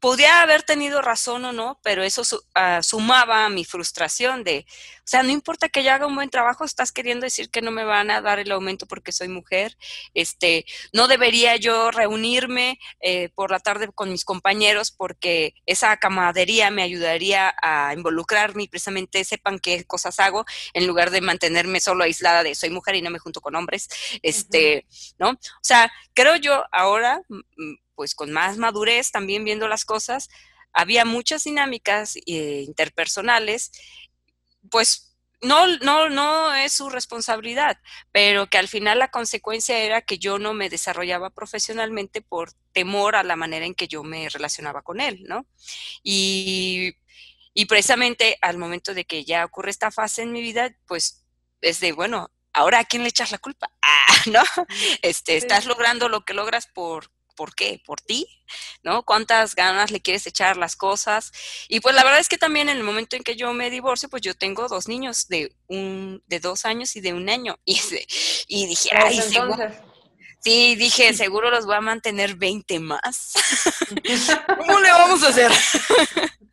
podía haber tenido razón o no, pero eso uh, sumaba a mi frustración de, o sea, no importa que yo haga un buen trabajo, estás queriendo decir que no me van a dar el aumento porque soy mujer, este, no debería yo reunirme eh, por la tarde con mis compañeros porque esa camaradería me ayudaría a involucrarme y precisamente sepan qué cosas hago en lugar de mantenerme solo aislada de soy mujer y no me junto con hombres, este, ¿no? O sea, creo yo ahora pues con más madurez también viendo las cosas, había muchas dinámicas eh, interpersonales, pues no, no, no es su responsabilidad, pero que al final la consecuencia era que yo no me desarrollaba profesionalmente por temor a la manera en que yo me relacionaba con él, ¿no? Y, y precisamente al momento de que ya ocurre esta fase en mi vida, pues es de, bueno, ahora a quién le echas la culpa, <laughs> ah, ¿no? Este, estás logrando lo que logras por ¿por qué? ¿Por ti? ¿No? ¿Cuántas ganas le quieres echar las cosas? Y pues la verdad es que también en el momento en que yo me divorcio, pues yo tengo dos niños de un, de dos años y de un año. <laughs> Y, dije, ay, seguro, sí, dije, seguro los voy a mantener 20 más. <laughs> ¿Cómo le vamos a hacer? <laughs>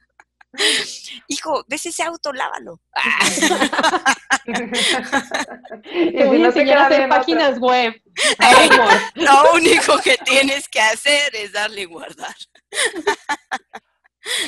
Hijo, ves ese auto, lávalo. <laughs> y si no te hacer páginas web. <laughs> Lo único que tienes que hacer es darle guardar.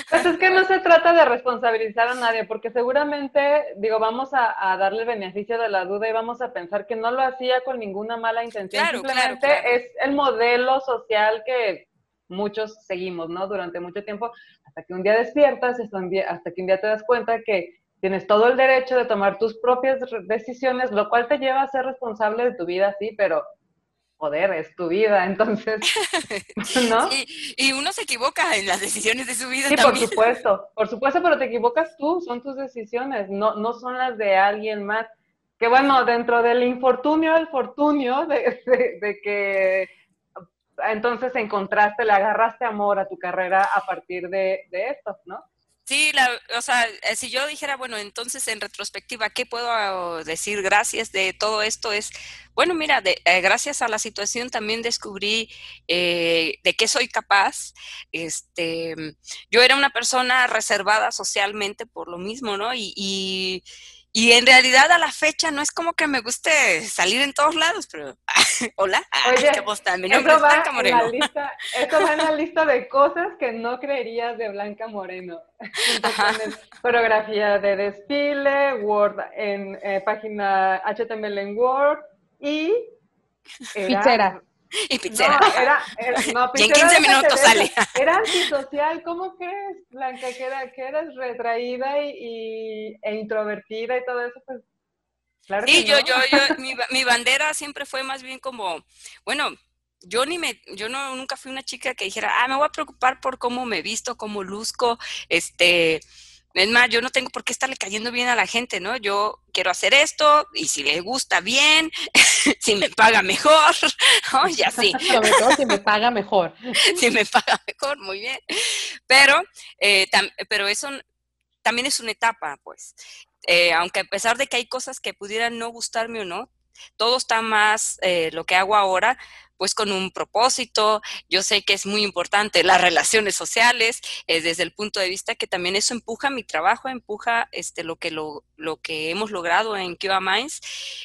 Pues es que no se trata de responsabilizar a nadie, porque seguramente, digo, vamos a, darle el beneficio de la duda y vamos a pensar que no lo hacía con ninguna mala intención. Simplemente es el modelo social que muchos seguimos, ¿no? Durante mucho tiempo, hasta que un día despiertas, hasta que un día te das cuenta que tienes todo el derecho de tomar tus propias decisiones, lo cual te lleva a ser responsable de tu vida, sí, pero joder, es tu vida, entonces, <laughs> ¿no? y uno se equivoca en las decisiones de su vida. Sí, por supuesto, por supuesto, pero te equivocas tú, son tus decisiones, no, no son las de alguien más. Que bueno, dentro del infortunio, el fortunio de, de que entonces encontraste, le agarraste amor a tu carrera a partir de, esto, ¿no? Sí, la, o sea, eh, si yo dijera, bueno, entonces en retrospectiva, ¿qué puedo decir gracias de todo esto? Es, bueno, mira, de, eh, gracias a la situación también descubrí eh, de qué soy capaz. Este, yo era una persona reservada socialmente por lo mismo, ¿no? y y en realidad a la fecha no es como que me guste salir en todos lados, pero <laughs> hola, Oye, ¿qué Mi nombre es Blanca Moreno. lista, eso va en la lista de cosas que no creerías de Blanca Moreno. <laughs> Coreografía de desfile, Word en eh, página HTML en Word y era, <laughs> y pizzera. No, era, no, <laughs> y en 15 minutos sale. Era antisocial, ¿cómo crees, Blanca? Que, era, que eras retraída y, e introvertida y todo eso, pues. Claro sí, yo, yo, yo, mi, mi bandera siempre fue más bien como, bueno, yo ni me, yo no, nunca fui una chica que dijera, ah, me voy a preocupar por cómo me visto, cómo luzco, este, es más, yo no tengo por qué estarle cayendo bien a la gente, ¿no? Yo quiero hacer esto y si le gusta bien, <laughs> si me paga mejor, <laughs> ¿no? Y así. <laughs> Sobre todo si me paga mejor. si me paga mejor, muy bien. Pero, eh, pero eso también es una etapa, pues. Eh, aunque a pesar de que hay cosas que pudieran no gustarme o no, todo está más, eh, lo que hago ahora, pues con un propósito. Yo sé que es muy importante las relaciones sociales, eh, desde el punto de vista que también eso empuja mi trabajo, empuja este, lo, que lo, lo que hemos logrado en Kiva Minds.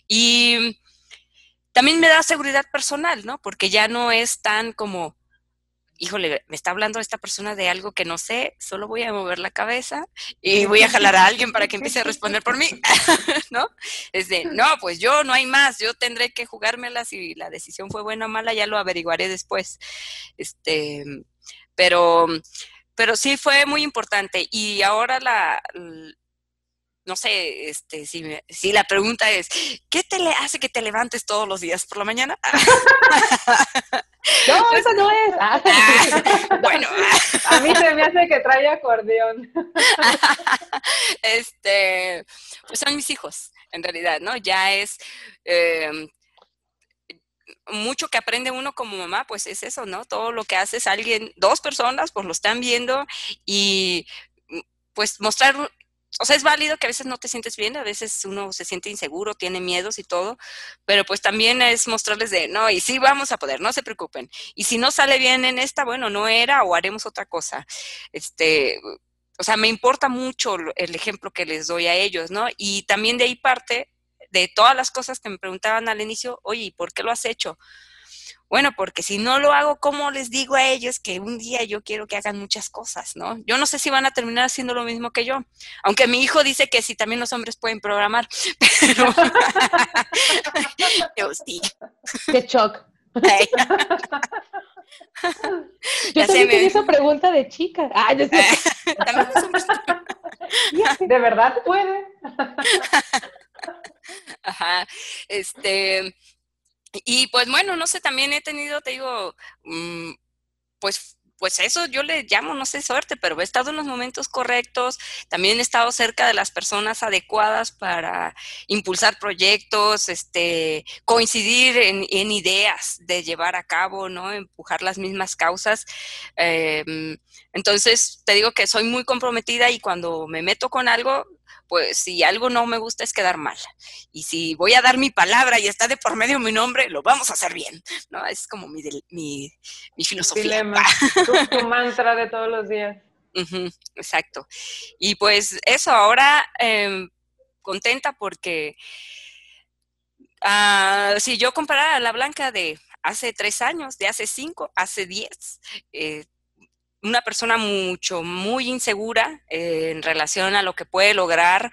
Y también me da seguridad personal, ¿no? Porque ya no es tan como híjole, me está hablando esta persona de algo que no sé, solo voy a mover la cabeza y voy a <laughs> jalar a alguien para que empiece a responder por mí, <laughs> ¿no? Es de, no, pues yo no hay más, yo tendré que jugármela si la decisión fue buena o mala, ya lo averiguaré después. Este, pero, pero sí fue muy importante y ahora la, no sé, este, si, si la pregunta es, ¿qué te le hace que te levantes todos los días por la mañana? <laughs> <laughs> no, pues eso no es. <laughs> Ah, bueno. A mí se me hace que trae acordeón. este, pues son mis hijos, en realidad, ¿no? Ya es... Em, mucho que aprende uno como mamá, pues es eso, ¿no? Todo lo que haces alguien, dos personas, pues lo están viendo y pues mostrar o sea, es válido que a veces no te sientes bien, a veces uno se siente inseguro, tiene miedos y todo, pero pues también es mostrarles de, no, y sí vamos a poder, no se preocupen. Y si no sale bien en esta, bueno, no era o haremos otra cosa. Este, o sea, me importa mucho el ejemplo que les doy a ellos, ¿no? Y también de ahí parte de todas las cosas que me preguntaban al inicio, oye, ¿y por qué lo has hecho? Bueno, porque si no lo hago, ¿cómo les digo a ellos que un día yo quiero que hagan muchas cosas, ¿no? Yo no sé si van a terminar haciendo lo mismo que yo, aunque mi hijo dice que sí, también los hombres pueden programar, <laughs> pero <laughs> yo sí. Qué shock. <laughs> Yo también tenía esa pregunta de chica. Ay, ¿De verdad puede? Ajá. Este, y pues bueno, no sé, también he tenido, te digo, mm, pues pues eso yo le llamo, no sé, suerte, pero he estado en los momentos correctos, también he estado cerca de las personas adecuadas para impulsar proyectos, este, coincidir en, ideas de llevar a cabo, ¿no? Empujar las mismas causas. Em, entonces, te digo que soy muy comprometida y cuando me meto con algo, pues si algo no me gusta es quedar mal. Y si voy a dar mi palabra y está de por medio mi nombre, lo vamos a hacer bien. ¿no? Es como mi, mi, mi filosofía. Dilema, <laughs> tu, mantra de todos los días. exacto. Y pues eso, ahora em, contenta porque uh, si yo comparara a la Blanca de hace tres años, de hace cinco, hace diez, eh, una persona mucho, muy insegura en relación a lo que puede lograr.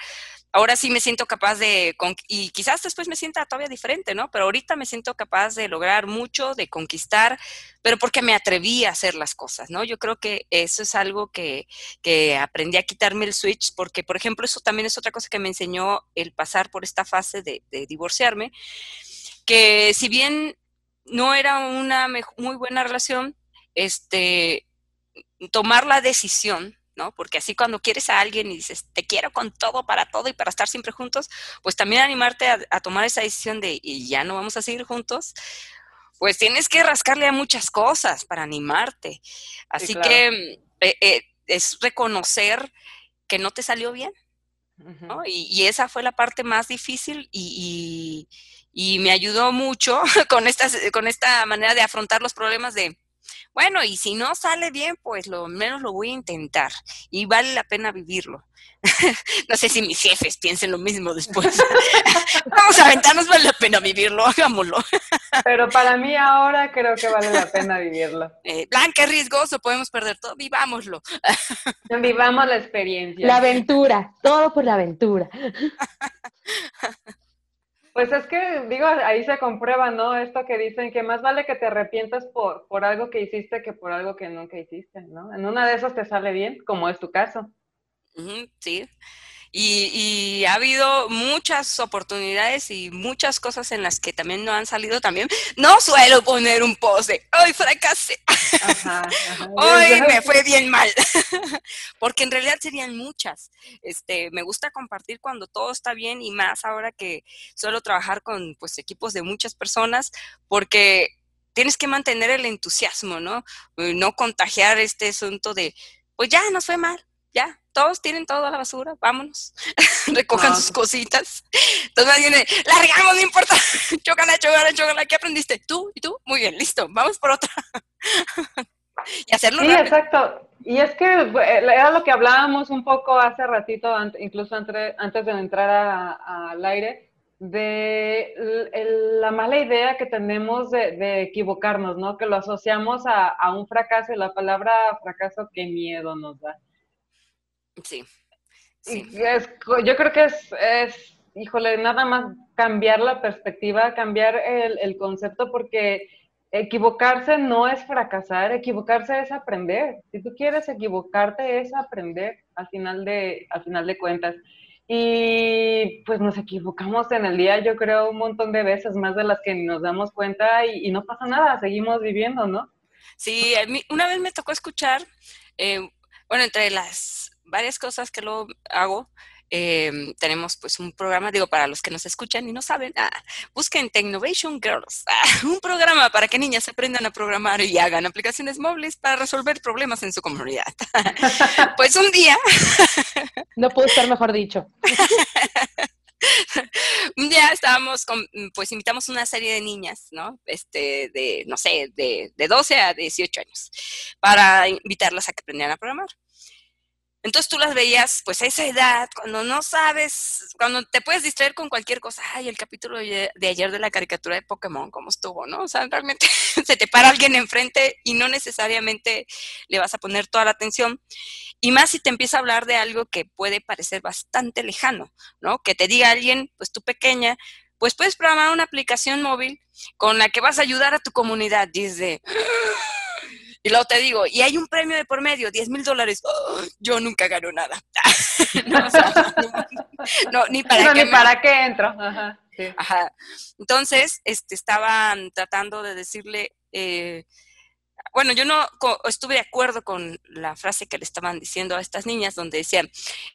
Ahora sí me siento capaz de, y quizás después me sienta todavía diferente, ¿no? Pero ahorita me siento capaz de lograr mucho, de conquistar, pero porque me atreví a hacer las cosas, ¿no? Yo creo que eso es algo que, que aprendí a quitarme el switch, porque, por ejemplo, eso también es otra cosa que me enseñó el pasar por esta fase de divorciarme, que si bien no era una muy buena relación, este, tomar la decisión, ¿no? Porque así cuando quieres a alguien y dices, te quiero con todo, para todo y para estar siempre juntos, pues también animarte a, tomar esa decisión de, y ya no vamos a seguir juntos, pues tienes que rascarle a muchas cosas para animarte. Así que eh, eh, es reconocer que no te salió bien, ¿no? y, esa fue la parte más difícil y, y, y me ayudó mucho <laughs> con, esta, con esta manera de afrontar los problemas de bueno, y si no sale bien, pues lo menos lo voy a intentar y vale la pena vivirlo. <laughs> no sé si mis jefes piensen lo mismo después. <laughs> Vamos a aventarnos, vale la pena vivirlo, hagámoslo. <laughs> Pero para mí ahora creo que vale la pena vivirlo. Eh, Blanca, es riesgoso, podemos perder todo, vivámoslo. Vivamos la experiencia. La aventura, todo por la aventura. Pues es que, digo, ahí se comprueba, ¿no? Esto que dicen que más vale que te arrepientas por, por algo que hiciste que por algo que nunca hiciste, ¿no? En una de esas te sale bien, como es tu caso. sí. Y, ha habido muchas oportunidades y muchas cosas en las que también no han salido también. No suelo poner un post de, hoy fracasé, <laughs> hoy me fue bien mal, <laughs> porque en realidad serían muchas. Este, me gusta compartir cuando todo está bien y más ahora que suelo trabajar con pues, equipos de muchas personas, porque tienes que mantener el entusiasmo, ¿no? No contagiar este asunto de, pues ya nos fue mal, ya, todos tienen toda la basura, vámonos, <laughs> recojan sus cositas. Entonces viene, largamos, no importa, <laughs> chócala, chócala, chócala, ¿qué aprendiste? ¿Tú? ¿Y tú? Muy bien, listo, vamos por otra. <laughs> y hacerlo Sí, exacto. Y es que eh, era lo que hablábamos un poco hace ratito, incluso antes de entrar al aire, de la mala idea que tenemos de, equivocarnos, ¿no? Que lo asociamos a, a un fracaso y la palabra fracaso, qué miedo nos da. Sí. yo creo que es, es, híjole, nada más cambiar la perspectiva, cambiar el, concepto, porque equivocarse no es fracasar, equivocarse es aprender. Si tú quieres equivocarte es aprender al final de, al final de cuentas. y pues nos equivocamos en el día, yo creo, un montón de veces, más de las que nos damos cuenta y, no pasa nada, seguimos viviendo, ¿no? Sí, una vez me tocó escuchar, eh, bueno, entre las varias cosas que lo hago, Em, tenemos pues un programa, digo, para los que nos escuchan y no saben, ah, busquen Technovation Girls, ah, <laughs> un programa para que niñas aprendan a programar y hagan aplicaciones móviles para resolver problemas en su comunidad. <laughs> pues un día... <laughs> no pudo estar mejor dicho. un día estábamos con, pues invitamos una serie de niñas, ¿no? Este, de, no sé, de, de 12 a 18 años, para invitarlas a que aprendieran a programar. Entonces tú las veías, pues a esa edad, cuando no sabes, cuando te puedes distraer con cualquier cosa, ay, el capítulo de ayer de la caricatura de Pokémon, ¿cómo estuvo, no? O sea, realmente <laughs> se te para alguien enfrente y no necesariamente le vas a poner toda la atención. Y más si te empieza a hablar de algo que puede parecer bastante lejano, ¿no? Que te diga alguien, pues tú pequeña, pues puedes programar una aplicación móvil con la que vas a ayudar a tu comunidad. Dice, y luego te digo, y hay un premio de por medio, 10 mil dólares. ¡Oh! yo nunca gano nada. <laughs> <laughs> no, ni para qué. Ni para qué entro. Ajá, Entonces, este, estaban tratando de decirle, eh, bueno, yo no estuve de acuerdo con la frase que le estaban diciendo a estas niñas, donde decían,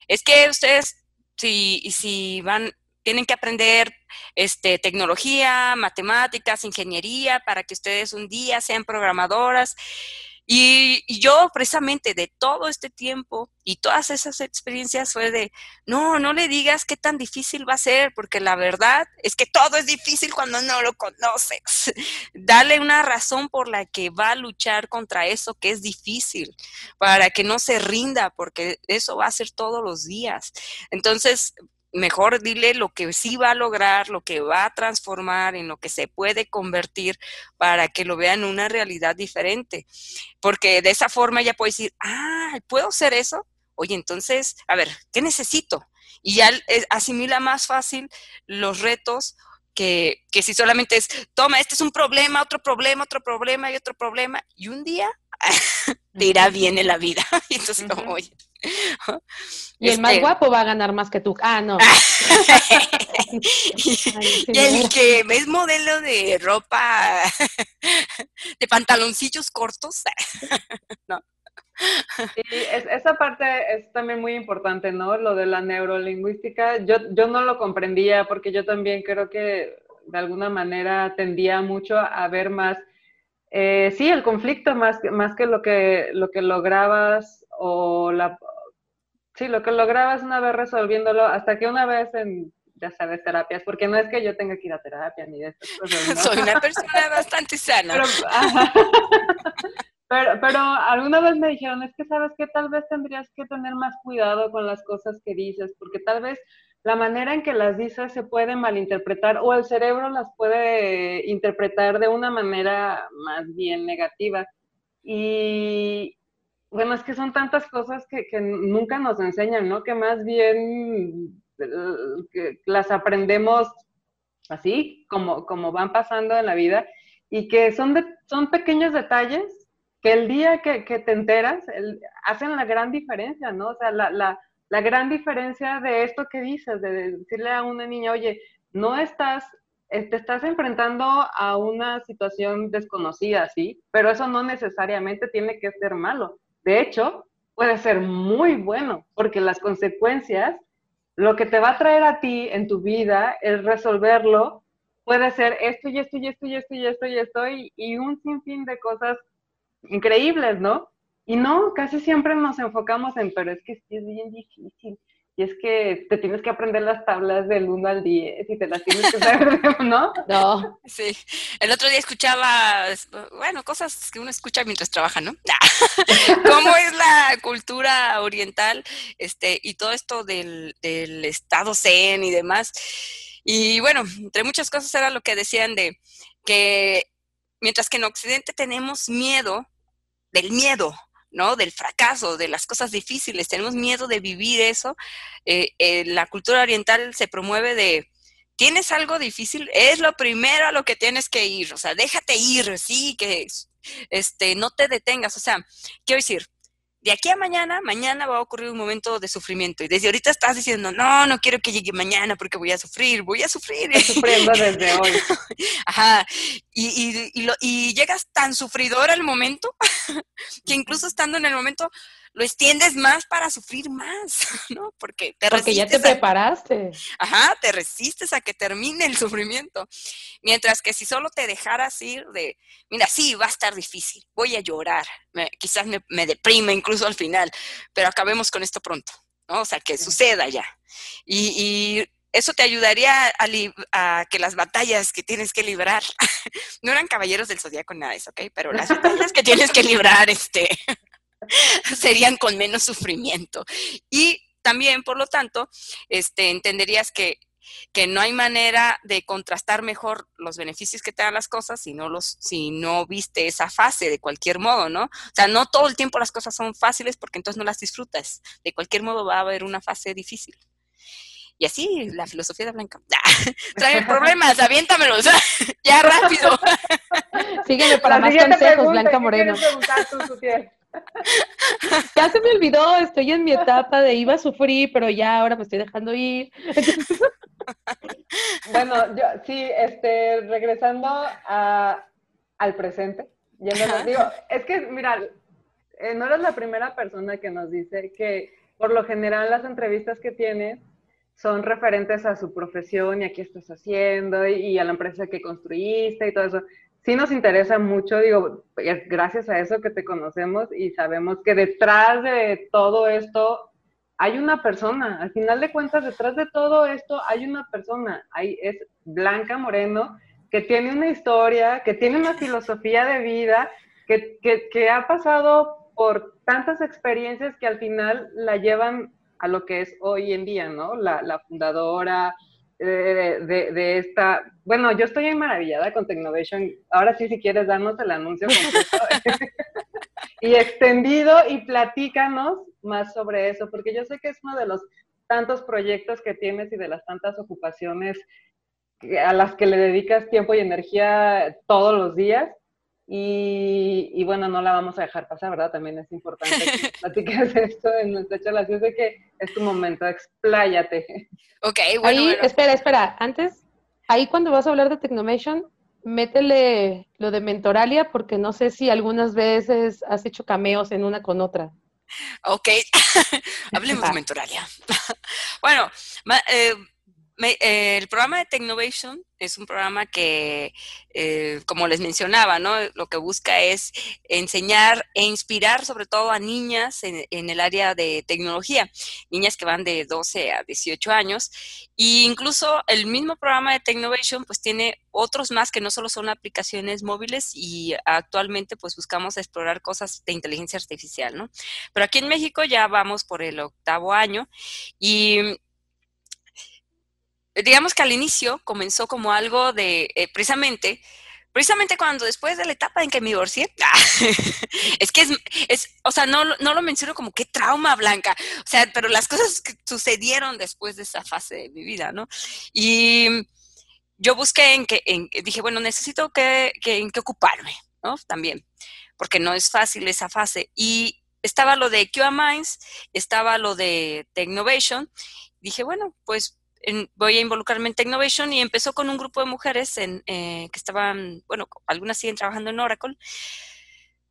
es que ustedes, si, si van, tienen que aprender este, tecnología, matemáticas, ingeniería, para que ustedes un día sean programadoras. Y, yo precisamente de todo este tiempo y todas esas experiencias fue de, no, no le digas qué tan difícil va a ser, porque la verdad es que todo es difícil cuando no lo conoces. <laughs> Dale una razón por la que va a luchar contra eso que es difícil, para que no se rinda, porque eso va a ser todos los días. Entonces, mejor dile lo que sí va a lograr, lo que va a transformar, en lo que se puede convertir para que lo vean una realidad diferente. Porque de esa forma ya puede decir, ah, ¿puedo hacer eso? Oye, entonces, a ver, ¿qué necesito? Y ya asimila más fácil los retos que, que si solamente es, toma, este es un problema, otro problema, otro problema y otro problema, y un día <laughs> te irá bien en la vida. <laughs> y entonces, como, oye, y el más este guapo va a ganar más que tú. Ah, no. <laughs> y el que es modelo de ropa, <laughs> de pantaloncillos cortos. no. esa parte es también muy importante, ¿no? Lo de la neurolingüística. Yo, yo no lo comprendía porque yo también creo que de alguna manera tendía mucho a ver más, eh, sí, el conflicto más, más que lo que, lo que lograbas o la, Sí, lo que lograbas una vez resolviéndolo, hasta que una vez en, ya sabes, terapias, porque no es que yo tenga que ir a terapia ni de estas cosas. Soy una persona <laughs> bastante sana. <laughs> Pero, pero, alguna vez me dijeron, es que sabes que tal vez tendrías que tener más cuidado con las cosas que dices, porque tal vez la manera en que las dices se puede malinterpretar o el cerebro las puede interpretar de una manera más bien negativa. Y, bueno, es que son tantas cosas que, nunca nos enseñan, ¿no? Que más bien eh, las aprendemos así, como, como van pasando en la vida, y que son, son pequeños detalles que el día que, te enteras hacen la gran diferencia, ¿no? O sea, la, la gran diferencia de esto que dices, de decirle a una niña, oye, no estás eh, te estás enfrentando a una situación desconocida, ¿sí? Pero eso no necesariamente tiene que ser malo. De hecho, puede ser muy bueno, porque las consecuencias, lo que te va a traer a ti en tu vida es resolverlo, puede ser esto y esto y esto y esto y esto y esto y, un sinfín de cosas increíbles, ¿no? Y no, casi siempre nos enfocamos en, pero es que sí es bien difícil, y es que te tienes que aprender las tablas del 1 al 10 y te las tienes que saber, <laughs> ¿no? No. Sí. El otro día escuchaba, bueno, cosas que uno escucha mientras trabaja, ¿no? <laughs> ¿Cómo es la cultura oriental este, y todo esto del, del estado zen y demás? Y bueno, entre muchas cosas era lo que decían de que mientras que en Occidente tenemos miedo del miedo, ¿no? Del fracaso, de las cosas difíciles, tenemos miedo de vivir eso. Eh, eh, la cultura oriental se promueve de, tienes algo difícil, es lo primero a lo que tienes que ir, o sea, déjate ir, sí, que este, no te detengas, o sea, quiero decir, de aquí a mañana, mañana va a ocurrir un momento de sufrimiento. Y desde ahorita estás diciendo, no, no quiero que llegue mañana porque voy a sufrir, voy a sufrir. Estoy sufriendo desde hoy. <laughs> Ajá. Y, y, y llegas tan sufridor al momento <laughs> que incluso estando en el momento lo extiendes más para sufrir más, <laughs> ¿no? Porque te Porque ya te preparaste. Ajá, te resistes a que termine el sufrimiento. Mientras que si solo te dejaras ir de, mira, sí, va a estar difícil, voy a llorar, quizás me, deprime incluso al final, pero acabemos con esto pronto, ¿no? O sea, que suceda ya. Y, eso te ayudaría a, que las batallas que tienes que librar, <laughs> no eran caballeros del zodiaco nada eso, ¿ok? Pero las batallas que tienes que librar, este, <laughs> serían con menos sufrimiento. Y también, por lo tanto, este, entenderías que, que no hay manera de contrastar mejor los beneficios que te dan las cosas si no, los, si no viste esa fase de cualquier modo, ¿no? O sea, no todo el tiempo las cosas son fáciles porque entonces no las disfrutas. De cualquier modo va a haber una fase difícil. Y así la filosofía de Blanca. <laughs> trae <laughs> problemas, aviéntamelos. ya rápido. Sígueme para más consejos, Blanca Moreno. <laughs> ya se me olvidó, estoy en mi etapa de iba a sufrir, pero ya ahora me estoy dejando ir. <laughs> bueno, yo sí, este, regresando a, al presente, ya digo, es que, mira, eh, no eres la primera persona que nos dice que por lo general las entrevistas que tienes son referentes a su profesión y a qué estás haciendo y a la empresa que construiste y todo eso sí nos interesa mucho, digo, gracias a eso que te conocemos y sabemos que detrás de todo esto hay una persona. Al final de cuentas, detrás de todo esto hay una persona. Hay, es Blanca Moreno, que tiene una historia, que tiene una filosofía de vida, que, que ha pasado por tantas experiencias que al final la llevan a lo que es hoy en día, ¿no? La fundadora, de, esta. Bueno, yo estoy maravillada con Technovation. Ahora sí, si quieres darnos el anuncio completo <laughs> y extendido y platícanos más sobre eso, porque yo sé que es uno de los tantos proyectos que tienes y de las tantas ocupaciones a las que le dedicas tiempo y energía todos los días. Y, bueno, no la vamos a dejar pasar, ¿verdad? También es importante que <laughs> platiques esto en nuestra charla. Así es de que es tu momento, expláyate. Ok, bueno, ahí, Espera, espera, antes, ahí cuando vas a hablar de Technomation, métele lo de Mentoralia, porque no sé si algunas veces has hecho cameos en una con otra. Ok, <laughs> hablemos de Mentoralia. <laughs> bueno, eh, eh, el programa de Technovation es un programa que, eh, como les mencionaba, ¿no? lo que busca es enseñar e inspirar sobre todo a niñas en, el área de tecnología, niñas que van de 12 a 18 años. E incluso el mismo programa de Technovation pues tiene otros más que no solo son aplicaciones móviles y actualmente pues buscamos explorar cosas de inteligencia artificial, ¿no? Pero aquí en México ya vamos por el octavo año y digamos que al inicio comenzó como algo de, eh, precisamente, precisamente cuando después de la etapa en que me divorcié, <laughs> es que es, o sea, no, no lo menciono como qué trauma blanca, o sea, pero las cosas que sucedieron después de esa fase de mi vida, ¿no? Y yo busqué en que, dije, bueno, necesito que, que, en qué ocuparme, ¿no? También, porque no es fácil esa fase. Y estaba lo de QA Minds, estaba lo de Technovation, dije, bueno, pues voy a involucrarme en Technovation y empezó con un grupo de mujeres en, eh, que estaban, bueno, algunas siguen trabajando en Oracle.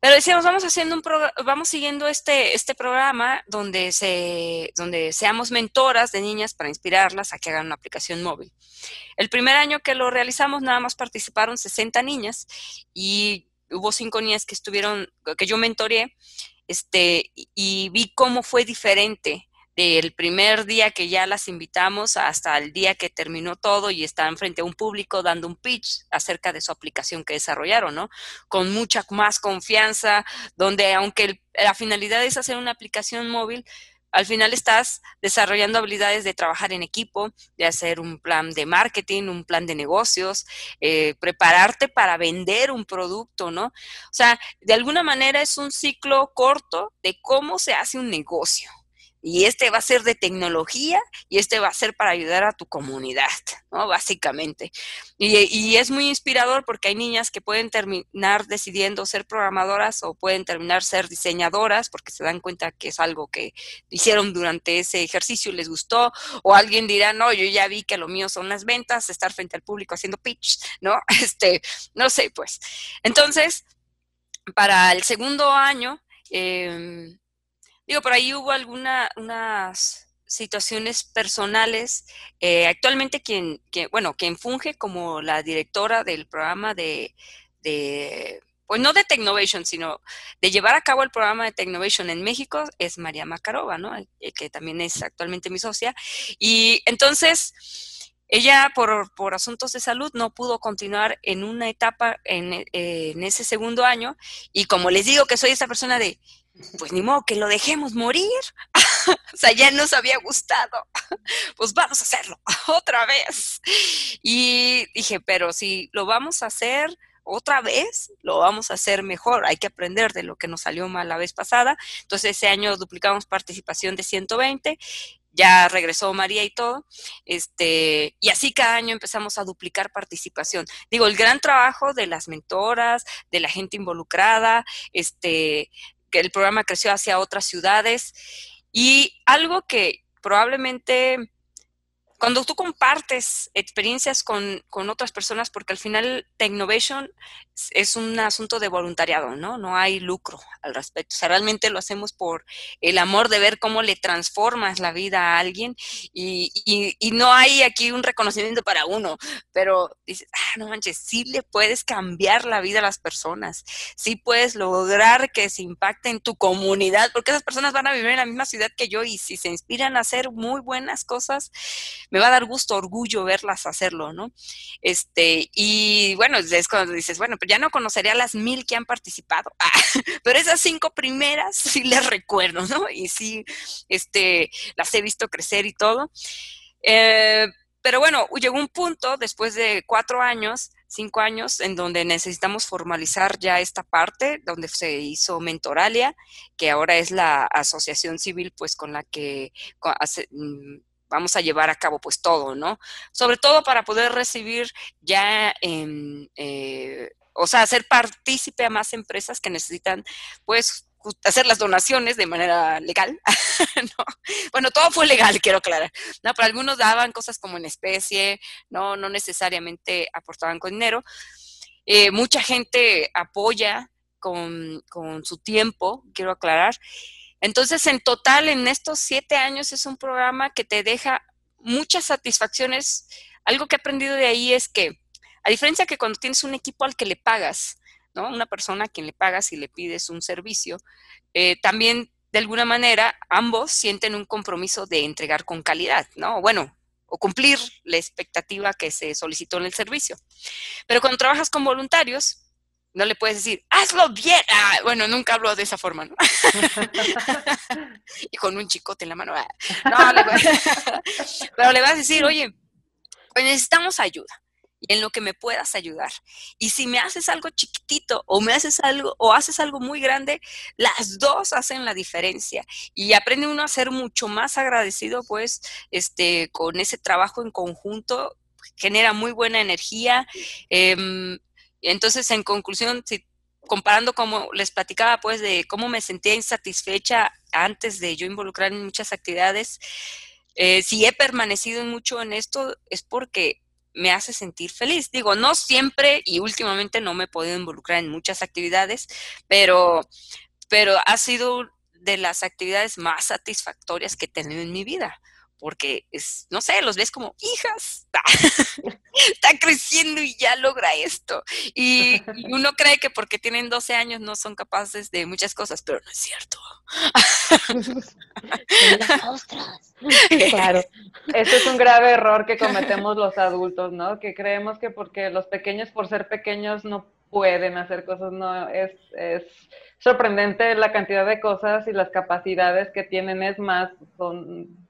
Pero decíamos, vamos haciendo un vamos siguiendo este, este programa donde, se, donde seamos mentoras de niñas para inspirarlas a que hagan una aplicación móvil. El primer año que lo realizamos, nada más participaron 60 niñas y hubo cinco niñas que estuvieron, que yo mentoreé, este, y vi cómo fue diferente del primer día que ya las invitamos hasta el día que terminó todo y están frente a un público dando un pitch acerca de su aplicación que desarrollaron, ¿no? Con mucha más confianza, donde aunque la finalidad es hacer una aplicación móvil, al final estás desarrollando habilidades de trabajar en equipo, de hacer un plan de marketing, un plan de negocios, eh, prepararte para vender un producto, ¿no? O sea, de alguna manera es un ciclo corto de cómo se hace un negocio y este va a ser de tecnología y este va a ser para ayudar a tu comunidad, ¿no? Básicamente. Y, es muy inspirador porque hay niñas que pueden terminar decidiendo ser programadoras o pueden terminar ser diseñadoras porque se dan cuenta que es algo que hicieron durante ese ejercicio y les gustó, o alguien dirá, no, yo ya vi que lo mío son las ventas, estar frente al público haciendo pitch, ¿no? <laughs> Este, no sé, pues. Entonces, para el segundo año, eh, Digo, por ahí hubo algunas situaciones personales. Eh, actualmente quien, bueno, quien funge como la directora del programa de, pues no de Technovation, sino de llevar a cabo el programa de Technovation en México es María Macarova, ¿no? que también es actualmente mi socia. Y entonces, ella por, por asuntos de salud no pudo continuar en una etapa en, en ese segundo año. Y como les digo que soy esa persona de, pues ni modo que lo dejemos morir. <laughs> o sea, ya nos había gustado. <laughs> pues vamos a hacerlo <laughs> otra vez. Y dije, pero si lo vamos a hacer otra vez, lo vamos a hacer mejor. Hay que aprender de lo que nos salió mal la vez pasada. Entonces, ese año duplicamos participación de 120 ya regresó María y todo, este, y así cada año empezamos a duplicar participación. Digo, el gran trabajo de las mentoras, de la gente involucrada, este, que el programa creció hacia otras ciudades. Y algo que probablemente cuando tú compartes experiencias con, otras personas, porque al final Technovation es un asunto de voluntariado, ¿no? No hay lucro al respecto. O sea, realmente lo hacemos por el amor de ver cómo le transformas la vida a alguien y, no hay aquí un reconocimiento para uno, pero dices, ah, no manches, sí le puedes cambiar la vida a las personas, sí puedes lograr que se impacte en tu comunidad, porque esas personas van a vivir en la misma ciudad que yo y si se inspiran a hacer muy buenas cosas, me va a dar gusto, orgullo verlas hacerlo, ¿no? Este, y bueno, es cuando dices, bueno, pero ya no conocería a las mil que han participado, <laughs> pero esas cinco primeras sí les recuerdo, ¿no? Y sí, este, las he visto crecer y todo. Eh, pero bueno, llegó un punto después de cuatro años, cinco años, en donde necesitamos formalizar ya esta parte, donde se hizo Mentoralia, que ahora es la asociación civil, pues con la que mm, vamos a llevar a cabo pues todo, ¿no? Sobre todo para poder recibir ya, eh, o sea, hacer partícipe a más empresas que necesitan pues hacer las donaciones de manera legal. <laughs> no. Bueno, todo fue legal, quiero aclarar. No, pero algunos daban cosas como en especie, no, no necesariamente aportaban con dinero. Eh, mucha gente apoya con, con, su tiempo, quiero aclarar. Entonces, en total, en estos siete años es un programa que te deja muchas satisfacciones. Algo que he aprendido de ahí es que, a diferencia que cuando tienes un equipo al que le pagas, ¿no? Una persona a quien le pagas y le pides un servicio, eh, también de alguna manera ambos sienten un compromiso de entregar con calidad, ¿no? Bueno, o cumplir la expectativa que se solicitó en el servicio. Pero cuando trabajas con voluntarios, no le puedes decir, hazlo bien. Ah, bueno, nunca hablo de esa forma, ¿no? <laughs> y con un chicote en la mano. Ah, no, le <laughs> pero le vas a decir, oye, pues necesitamos ayuda y en lo que me puedas ayudar. Y si me haces algo chiquitito o me haces algo o haces algo muy grande, las dos hacen la diferencia y aprende uno a ser mucho más agradecido pues este con ese trabajo en conjunto genera muy buena energía. Eh, entonces, en conclusión, si, comparando como les platicaba, pues, de cómo me sentía insatisfecha antes de yo involucrar en muchas actividades, eh, si he permanecido mucho en esto es porque me hace sentir feliz. Digo, no siempre y últimamente no me he podido involucrar en muchas actividades, pero, pero ha sido de las actividades más satisfactorias que he tenido en mi vida porque es, no sé, los ves como hijas, <laughs> está creciendo y ya logra esto. Y, uno cree que porque tienen 12 años no son capaces de muchas cosas, pero no es cierto. <laughs> <laughs> claro. Ese es un grave error que cometemos los adultos, ¿no? Que creemos que porque los pequeños, por ser pequeños, no pueden hacer cosas, no, es, es sorprendente la cantidad de cosas y las capacidades que tienen, es más, son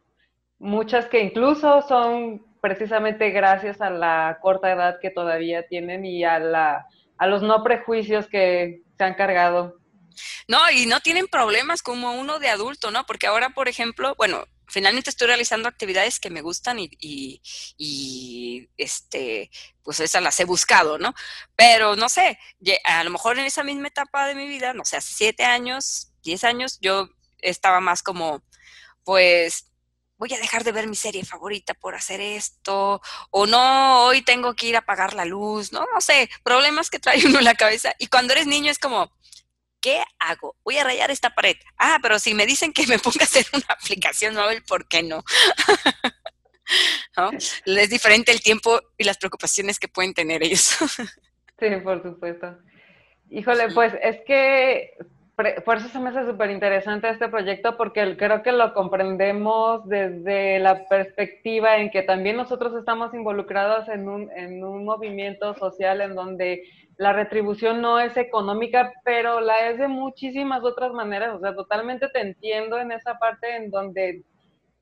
muchas que incluso son precisamente gracias a la corta edad que todavía tienen y a, la, a los no prejuicios que se han cargado No, y no tienen problemas como uno de adulto, ¿no? Porque ahora, por ejemplo, bueno, finalmente estoy realizando actividades que me gustan y, y, este, pues esas las he buscado, ¿no? Pero no sé, a lo mejor en esa misma etapa de mi vida, no sé, siete años, diez años, yo estaba más como, pues, voy a dejar de ver mi serie favorita por hacer esto, o no, hoy tengo que ir a apagar la luz, no, no sé, problemas que trae <laughs> uno en la cabeza. Y cuando eres niño es como, ¿qué hago? Voy a rayar esta pared. Ah, pero si me dicen que me <laughs> ponga a hacer una aplicación móvil, ¿por qué no? <laughs> ¿No? Es diferente el tiempo y las preocupaciones que pueden tener ellos. sí, por supuesto. Híjole, pues es que por eso se me hace súper interesante este proyecto porque creo que lo comprendemos desde la perspectiva en que también nosotros estamos involucrados en un, en un movimiento social en donde la retribución no es económica, pero la es de muchísimas otras maneras. O sea, totalmente te entiendo en esa parte en donde,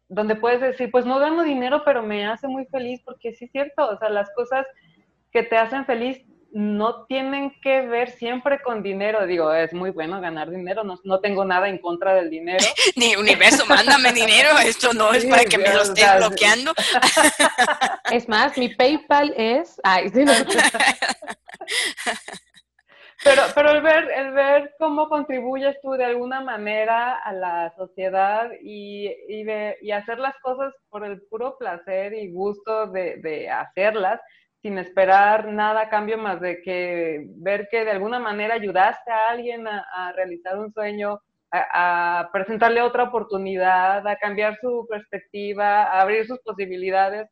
donde puedes decir, pues no gano dinero, pero me hace muy feliz, porque sí es cierto, o sea, las cosas que te hacen feliz no tienen que ver siempre con dinero. Digo, es muy bueno ganar dinero, no, no tengo nada en contra del dinero. <laughs> Ni universo, mándame dinero, <laughs> esto no es para que me lo esté bloqueando. <laughs> Es más, mi PayPal es... Ay, sí, no. Pero, pero el ver, el ver cómo contribuyes tú de alguna manera a la sociedad y, y, y hacer las cosas por el puro placer y gusto de, de, hacerlas, sin esperar nada a cambio más de que ver que de alguna manera ayudaste a alguien a, realizar un sueño, a, a, presentarle otra oportunidad, a cambiar su perspectiva, a abrir sus posibilidades.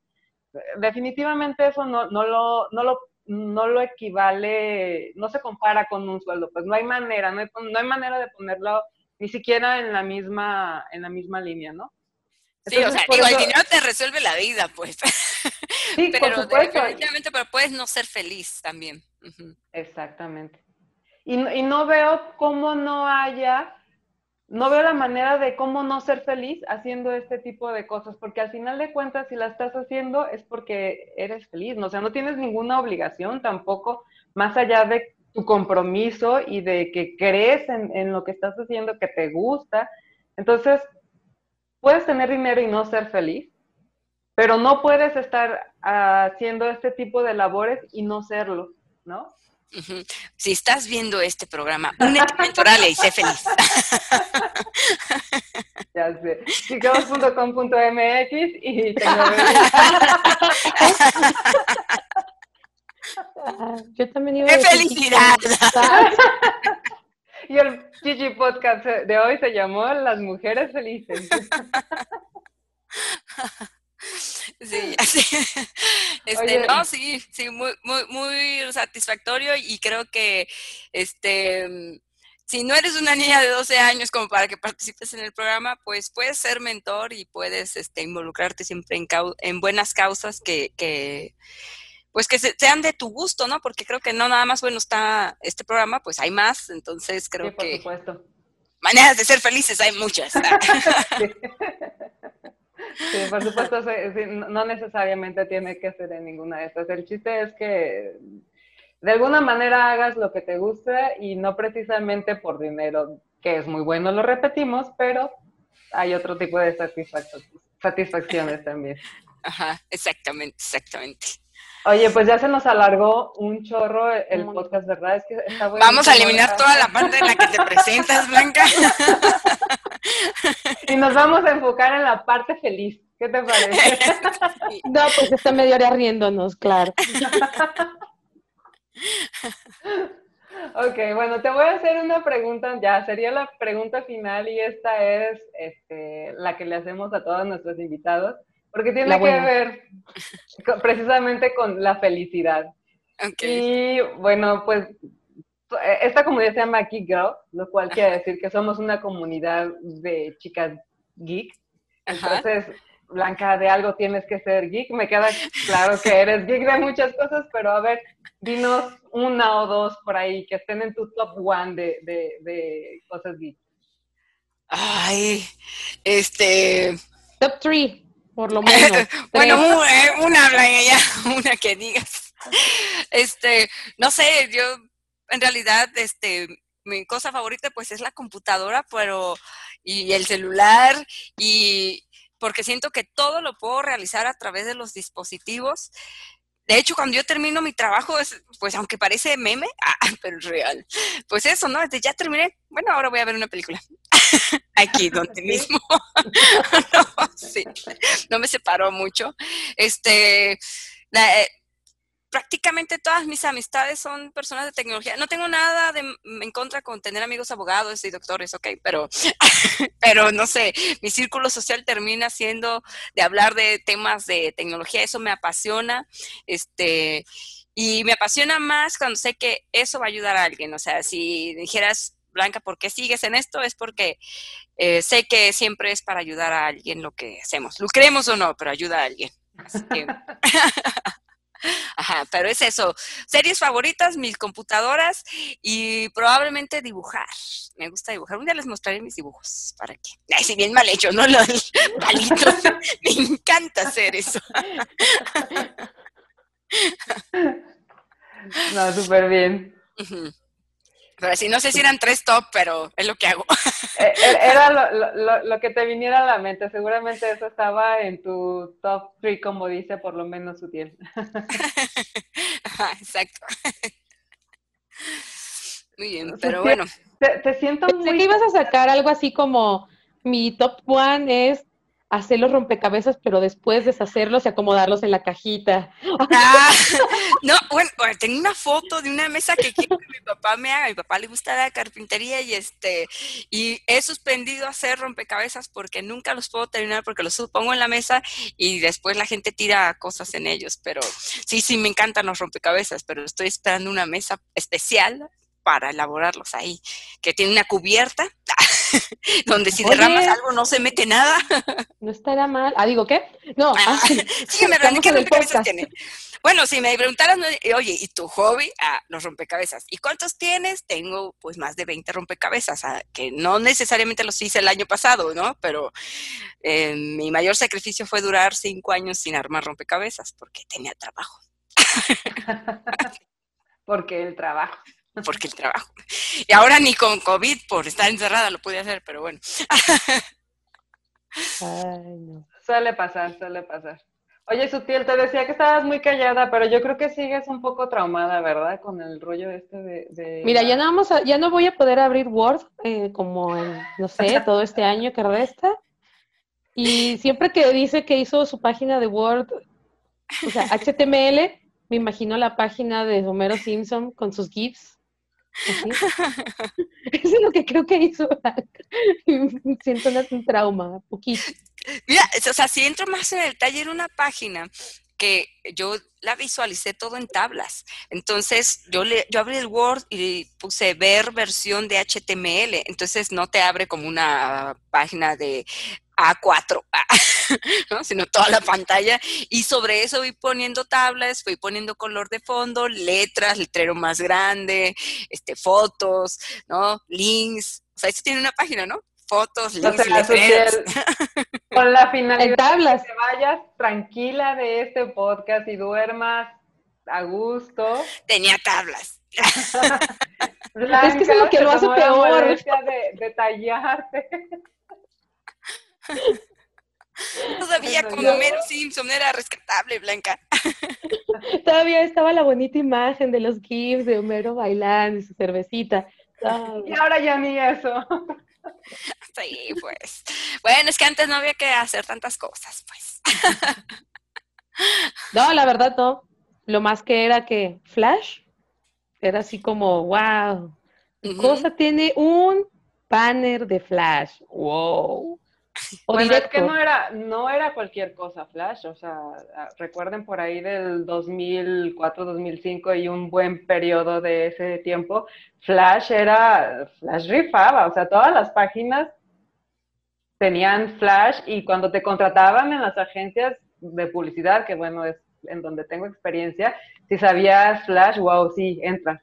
Definitivamente eso no, no, lo, no lo no lo equivale, no se compara con un sueldo, pues no hay manera, no hay, no hay manera de ponerlo ni siquiera en la misma, en la misma línea, ¿no? sí, o sea, digo, el dinero te resuelve la vida, pues. <laughs> Sí, <laughs> pero por supuesto. definitivamente, pero puedes no ser feliz también. Exactamente. Y, y no veo cómo no haya no veo la manera de cómo no ser feliz haciendo este tipo de cosas, porque al final de cuentas, si la estás haciendo es porque eres feliz, ¿no? o sea, no tienes ninguna obligación tampoco, más allá de tu compromiso y de que crees en, lo que estás haciendo, que te gusta. Entonces, puedes tener dinero y no ser feliz, pero no puedes estar haciendo este tipo de labores y no serlo, ¿no? Si estás viendo este programa, únete a y sé feliz. <laughs> ya sé. Chicos.com.mx y tengo <laughs> Yo también iba ¡Qué felicidad! <laughs> y el Gigi Podcast de hoy se llamó Las Mujeres Felices. Sí, <laughs> así. <laughs> Este, no, sí, sí, muy, muy, muy satisfactorio y creo que este si no eres una niña de 12 años como para que participes en el programa, pues puedes ser mentor y puedes este, involucrarte siempre en, en buenas causas que, que pues que sean de tu gusto, ¿no? Porque creo que no nada más bueno está este programa, pues hay más, entonces creo sí, por que supuesto. maneras de ser felices hay muchas. <laughs> sí. Sí, por supuesto, no necesariamente tiene que ser en ninguna de estas. El chiste es que de alguna manera hagas lo que te gusta y no precisamente por dinero, que es muy bueno, lo repetimos, pero hay otro tipo de satisfacciones también. Ajá, exactamente, exactamente. Oye, pues ya se nos alargó un chorro el podcast, ¿verdad? Es que está bueno. Vamos a eliminar toda la parte en la que te presentas, Blanca. <laughs> y nos vamos a enfocar en la parte feliz. ¿Qué te parece? <laughs> No, pues está medio hora riéndonos, claro. <laughs> Ok, bueno, te voy a hacer una pregunta, ya sería la pregunta final y esta es este, la que le hacemos a todos nuestros invitados. Porque tiene que ver precisamente con la felicidad. Y bueno, pues esta comunidad se llama Geek Girl, lo cual quiere decir que somos una comunidad de chicas geek. Entonces, Blanca, de algo tienes que ser geek. Me queda claro que eres geek de muchas cosas, pero a ver, dinos una o dos por ahí que estén en tu top one de, de, de cosas geek. Ay, este... Top three por lo menos. <laughs> bueno, eh, una, habla ella, <laughs> una que digas. Este, no sé, yo en realidad, este, mi cosa favorita pues es la computadora, pero y el celular y porque siento que todo lo puedo realizar a través de los dispositivos. De hecho, cuando yo termino mi trabajo, pues aunque parece meme, <laughs> ah, pero es real. Pues eso, ¿no? Desde ya terminé. Bueno, ahora voy a ver una película. <laughs> Aquí, <laughs> donde mismo. no, sí. no me separó mucho. Este, la, eh, prácticamente todas mis amistades son personas de tecnología. No tengo nada de, en contra con tener amigos abogados y doctores, ok, pero, <laughs> pero no sé, mi círculo social termina siendo de hablar de temas de tecnología, eso me apasiona, este, y me apasiona más cuando sé que eso va a ayudar a alguien, o sea, si dijeras, Blanca, ¿por qué sigues en esto? Es porque eh, sé que siempre es para ayudar a alguien lo que hacemos. Lo creemos o no, pero ayuda a alguien. Así que... <laughs> Ajá, pero es eso. Series favoritas, mis computadoras y probablemente dibujar. Me gusta dibujar. Un día les mostraré mis dibujos. ¿Para qué? Ay, si bien mal hecho, ¿no? <laughs> Los palitos. <laughs> Me encanta hacer eso. <laughs> No, súper bien. Pero sí, no sé si eran tres top, pero es lo que hago. E, e, <laughs> era lo, lo, lo, que te viniera a la mente. Seguramente eso estaba en tu top three, como dice por lo menos su tiempo. Exacto. Muy bien, pero bueno. Te, siento muy... Pensé que ibas a sacar algo así como mi top one es hacer los rompecabezas, pero después deshacerlos y acomodarlos en la cajita. Ah, <laughs> no, bueno, tengo una foto de una mesa que quiero que mi papá me haga. A mi papá le gusta la carpintería y este, y he suspendido hacer rompecabezas porque nunca los puedo terminar porque los pongo en la mesa y después la gente tira cosas en ellos. Pero sí, sí, me encantan los rompecabezas, pero estoy esperando una mesa especial para elaborarlos ahí, que tiene una cubierta <laughs> donde si derramas algo no se mete nada. no estará mal. Ah, digo, ¿qué? No. Ah, <laughs> sí, me ¿qué rompecabezas tiene? Bueno, si me preguntaran, oye, ¿y tu hobby? Ah, los rompecabezas. ¿Y cuántos tienes? Tengo pues más de 20 rompecabezas, ah, que no necesariamente los hice el año pasado, ¿no? Pero eh, mi mayor sacrificio fue durar cinco años sin armar rompecabezas, porque tenía trabajo. <laughs> porque el trabajo porque el trabajo. <laughs> Y ahora ni con COVID, por estar encerrada, lo pude hacer, pero bueno. <laughs> Suele pasar, suele pasar. Oye, Sutil, te decía que estabas muy callada, pero yo creo que sigues un poco traumada, ¿verdad? Con el rollo este de... Mira, ya no, vamos a, ya no voy a poder abrir Word eh, como, en, no sé, <laughs> todo este año que resta. Y siempre que dice que hizo su página de Word, o sea, HTML, me imagino la página de Homero Simpson con sus GIFs. <laughs> Eso es lo que creo que hizo. <laughs> Siento un trauma, poquito. Mira, o sea, si entro más en el taller, una página que yo la visualicé todo en tablas. Entonces, yo, le, yo abrí el Word y puse ver versión de HTML. Entonces, no te abre como una página de A4, <laughs> ¿no? sino toda la pantalla. Y sobre eso fui poniendo tablas, fui poniendo color de fondo, letras, letrero más grande, este, fotos, ¿no? Links. O sea, esto tiene una página, ¿no? fotos, links, <laughs> Con la finalidad de que te vayas tranquila de este podcast y duermas a gusto. Tenía tablas. <laughs> es que es lo que lo hace peor. De, detallarte. Todavía con Homero Simpson era rescatable, Blanca. <laughs> Todavía estaba la bonita imagen de los GIFs de Homero bailando y su cervecita. Y ahora ya ni eso. <laughs> Sí, pues. Bueno, es que antes no había que hacer tantas cosas, pues. <laughs> No, la verdad no. Lo más que era que Flash era así como, wow, cosa tiene un banner de Flash. Wow <laughs> bueno, es que no era, no era cualquier cosa Flash, o sea, ah, recuerden por ahí del 2004, 2005 y un buen periodo de ese tiempo, Flash era, Flash rifaba, o sea, todas las páginas tenían Flash y cuando te contrataban en las agencias de publicidad, que bueno, es en donde tengo experiencia, si sabías Flash, wow, sí, entra.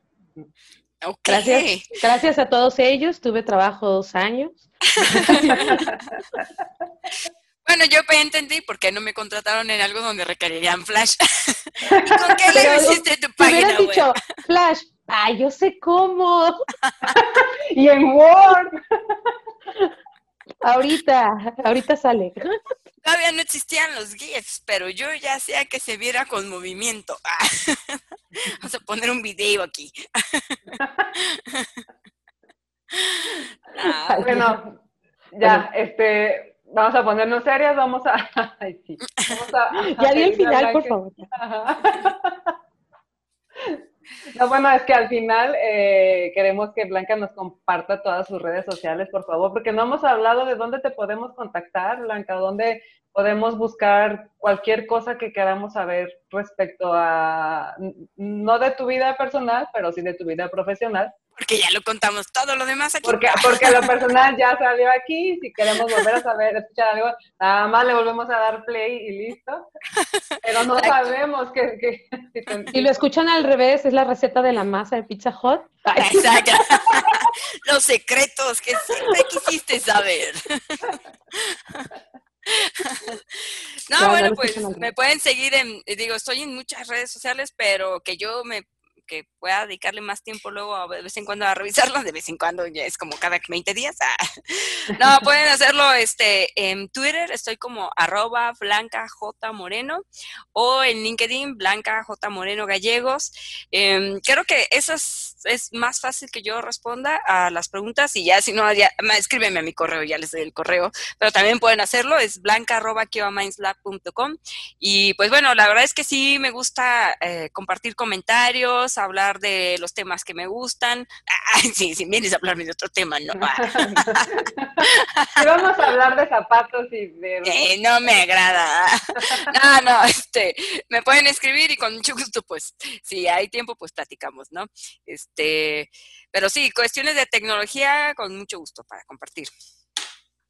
Gracias, gracias a todos ellos, tuve trabajo dos años. <laughs> Bueno, yo entendí por qué no me contrataron en algo donde requerirían Flash. <laughs> ¿Y con qué le hiciste tu página dicho, Flash, ay, yo sé cómo. <laughs> y en Word. Ahorita, ahorita sale. Todavía no existían los GIFs, pero yo ya hacía que se viera con movimiento. <laughs> Vamos a poner un video aquí. <laughs> Ah, bueno, ya, este, vamos a ponernos serias, vamos a... <laughs> Ay, sí. Vamos a, ya di el final, por favor. No, bueno, es que al final eh, queremos que Blanca nos comparta todas sus redes sociales, por favor, porque no hemos hablado de dónde te podemos contactar, Blanca, dónde podemos buscar cualquier cosa que queramos saber respecto a, no de tu vida personal, pero sí de tu vida profesional. Porque ya lo contamos todo lo demás aquí. Porque, porque lo personal ya salió aquí. Si queremos volver a saber, escuchar algo, nada más le volvemos a dar play y listo. Pero no sabemos que... que si, lo escuchan al revés, es la receta de la masa de Pizza Hut. Exacto. <laughs> Los secretos que siempre quisiste saber. <laughs> No, bueno, pues me pueden seguir en, digo, estoy en muchas redes sociales, pero que yo me que pueda dedicarle más tiempo luego de vez en cuando a revisarlo, de vez en cuando ya es como cada 20 días. Ah. No, pueden hacerlo este, en Twitter, estoy como arroba Blanca J Moreno o en LinkedIn Blanca J Moreno Gallegos. Em, creo que eso es, más fácil que yo responda a las preguntas y ya si no, ya, escríbeme a mi correo, ya les doy el correo, pero también pueden hacerlo, es blanca arroba y pues bueno, la verdad es que sí me gusta eh, compartir comentarios, hablar de los temas que me gustan. <laughs> Ay, sí, si vienes a hablarme de otro tema, no. <laughs> vamos a hablar de zapatos y de... <laughs> Eh, no me agrada. No, no, este, me pueden escribir y con mucho gusto, pues, si hay tiempo, pues platicamos, ¿no? Este, pero sí, cuestiones de tecnología, con mucho gusto para compartir.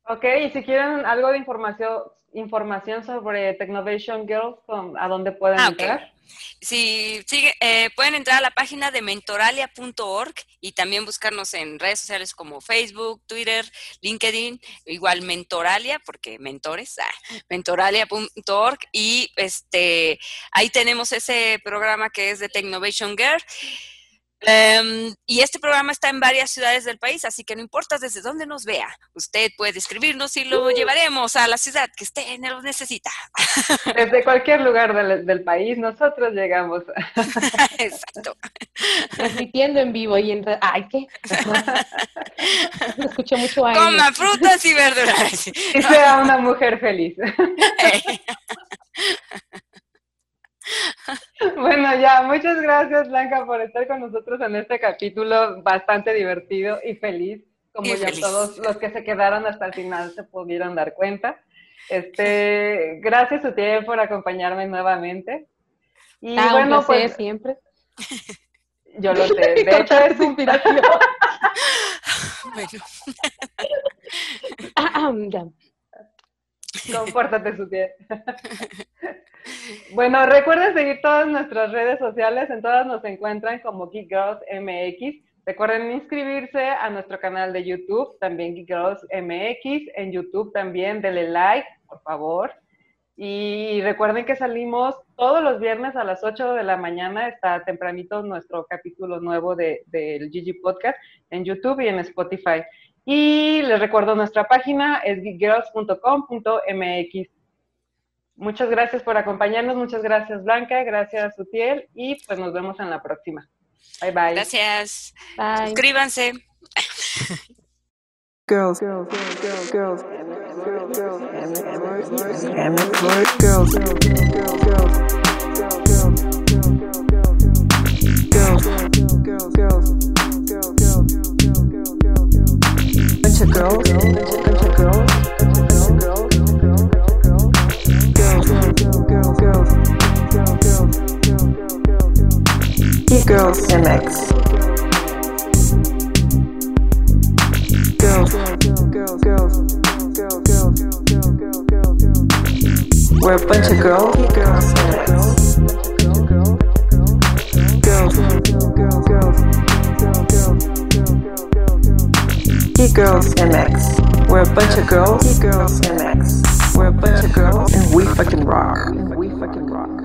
Ok, y si quieren algo de información, información sobre Technovation Girls, ¿a dónde pueden ah, entrar? Sigue, eh, pueden entrar a la página de mentoralia.org y también buscarnos en redes sociales como Facebook, Twitter, LinkedIn, igual Mentoralia, porque mentores, ah, mentoralia.org y este ahí tenemos ese programa que es de Technovation Girl. Em, y este programa está en varias ciudades del país, así que no importa desde dónde nos vea, usted puede escribirnos y lo uh. llevaremos a la ciudad que usted lo necesita. <laughs> Desde cualquier lugar del, país, nosotros llegamos. <laughs> Exacto. Transmitiendo en vivo y en... ¡Ay, qué! <laughs> Escuché mucho aire. Coma frutas y verduras. Y sea una mujer feliz. Bueno, ya, muchas gracias Blanca por estar con nosotros en este capítulo bastante divertido y feliz, como ya todos los que se quedaron hasta el final se pudieron dar cuenta. Este, <laughs> gracias Utiel por acompañarme nuevamente. Y ah, bueno, pues siempre. Yo lo sé, <laughs> de hecho es inspiración. <laughs> bueno. Ah, ah, Compórtate, Sutiel. Bueno, recuerden seguir todas nuestras redes sociales. En todas nos encuentran como Geek Girls MX. Recuerden inscribirse a nuestro canal de YouTube, también Geek Girls MX. En YouTube también, denle like, por favor. Y recuerden que salimos todos los viernes a las 8 de la mañana. Está tempranito nuestro capítulo nuevo del de, Gigi Podcast en YouTube y en Spotify. Y les recuerdo nuestra página es geekgirls.com.mx. Muchas gracias por acompañarnos, muchas gracias Blanca, gracias Utiel y pues nos vemos en la próxima. Bye bye. Gracias. Suscríbanse. Girls, girls, girls, girls, bunch of girls, bunch of girls, bunch of girls, girls, girls, MX. Girls, We're a bunch of girls, girls, MX. Girls, MX. We're a bunch of girls. Girls MX. We're a bunch of girls, and we fucking rock.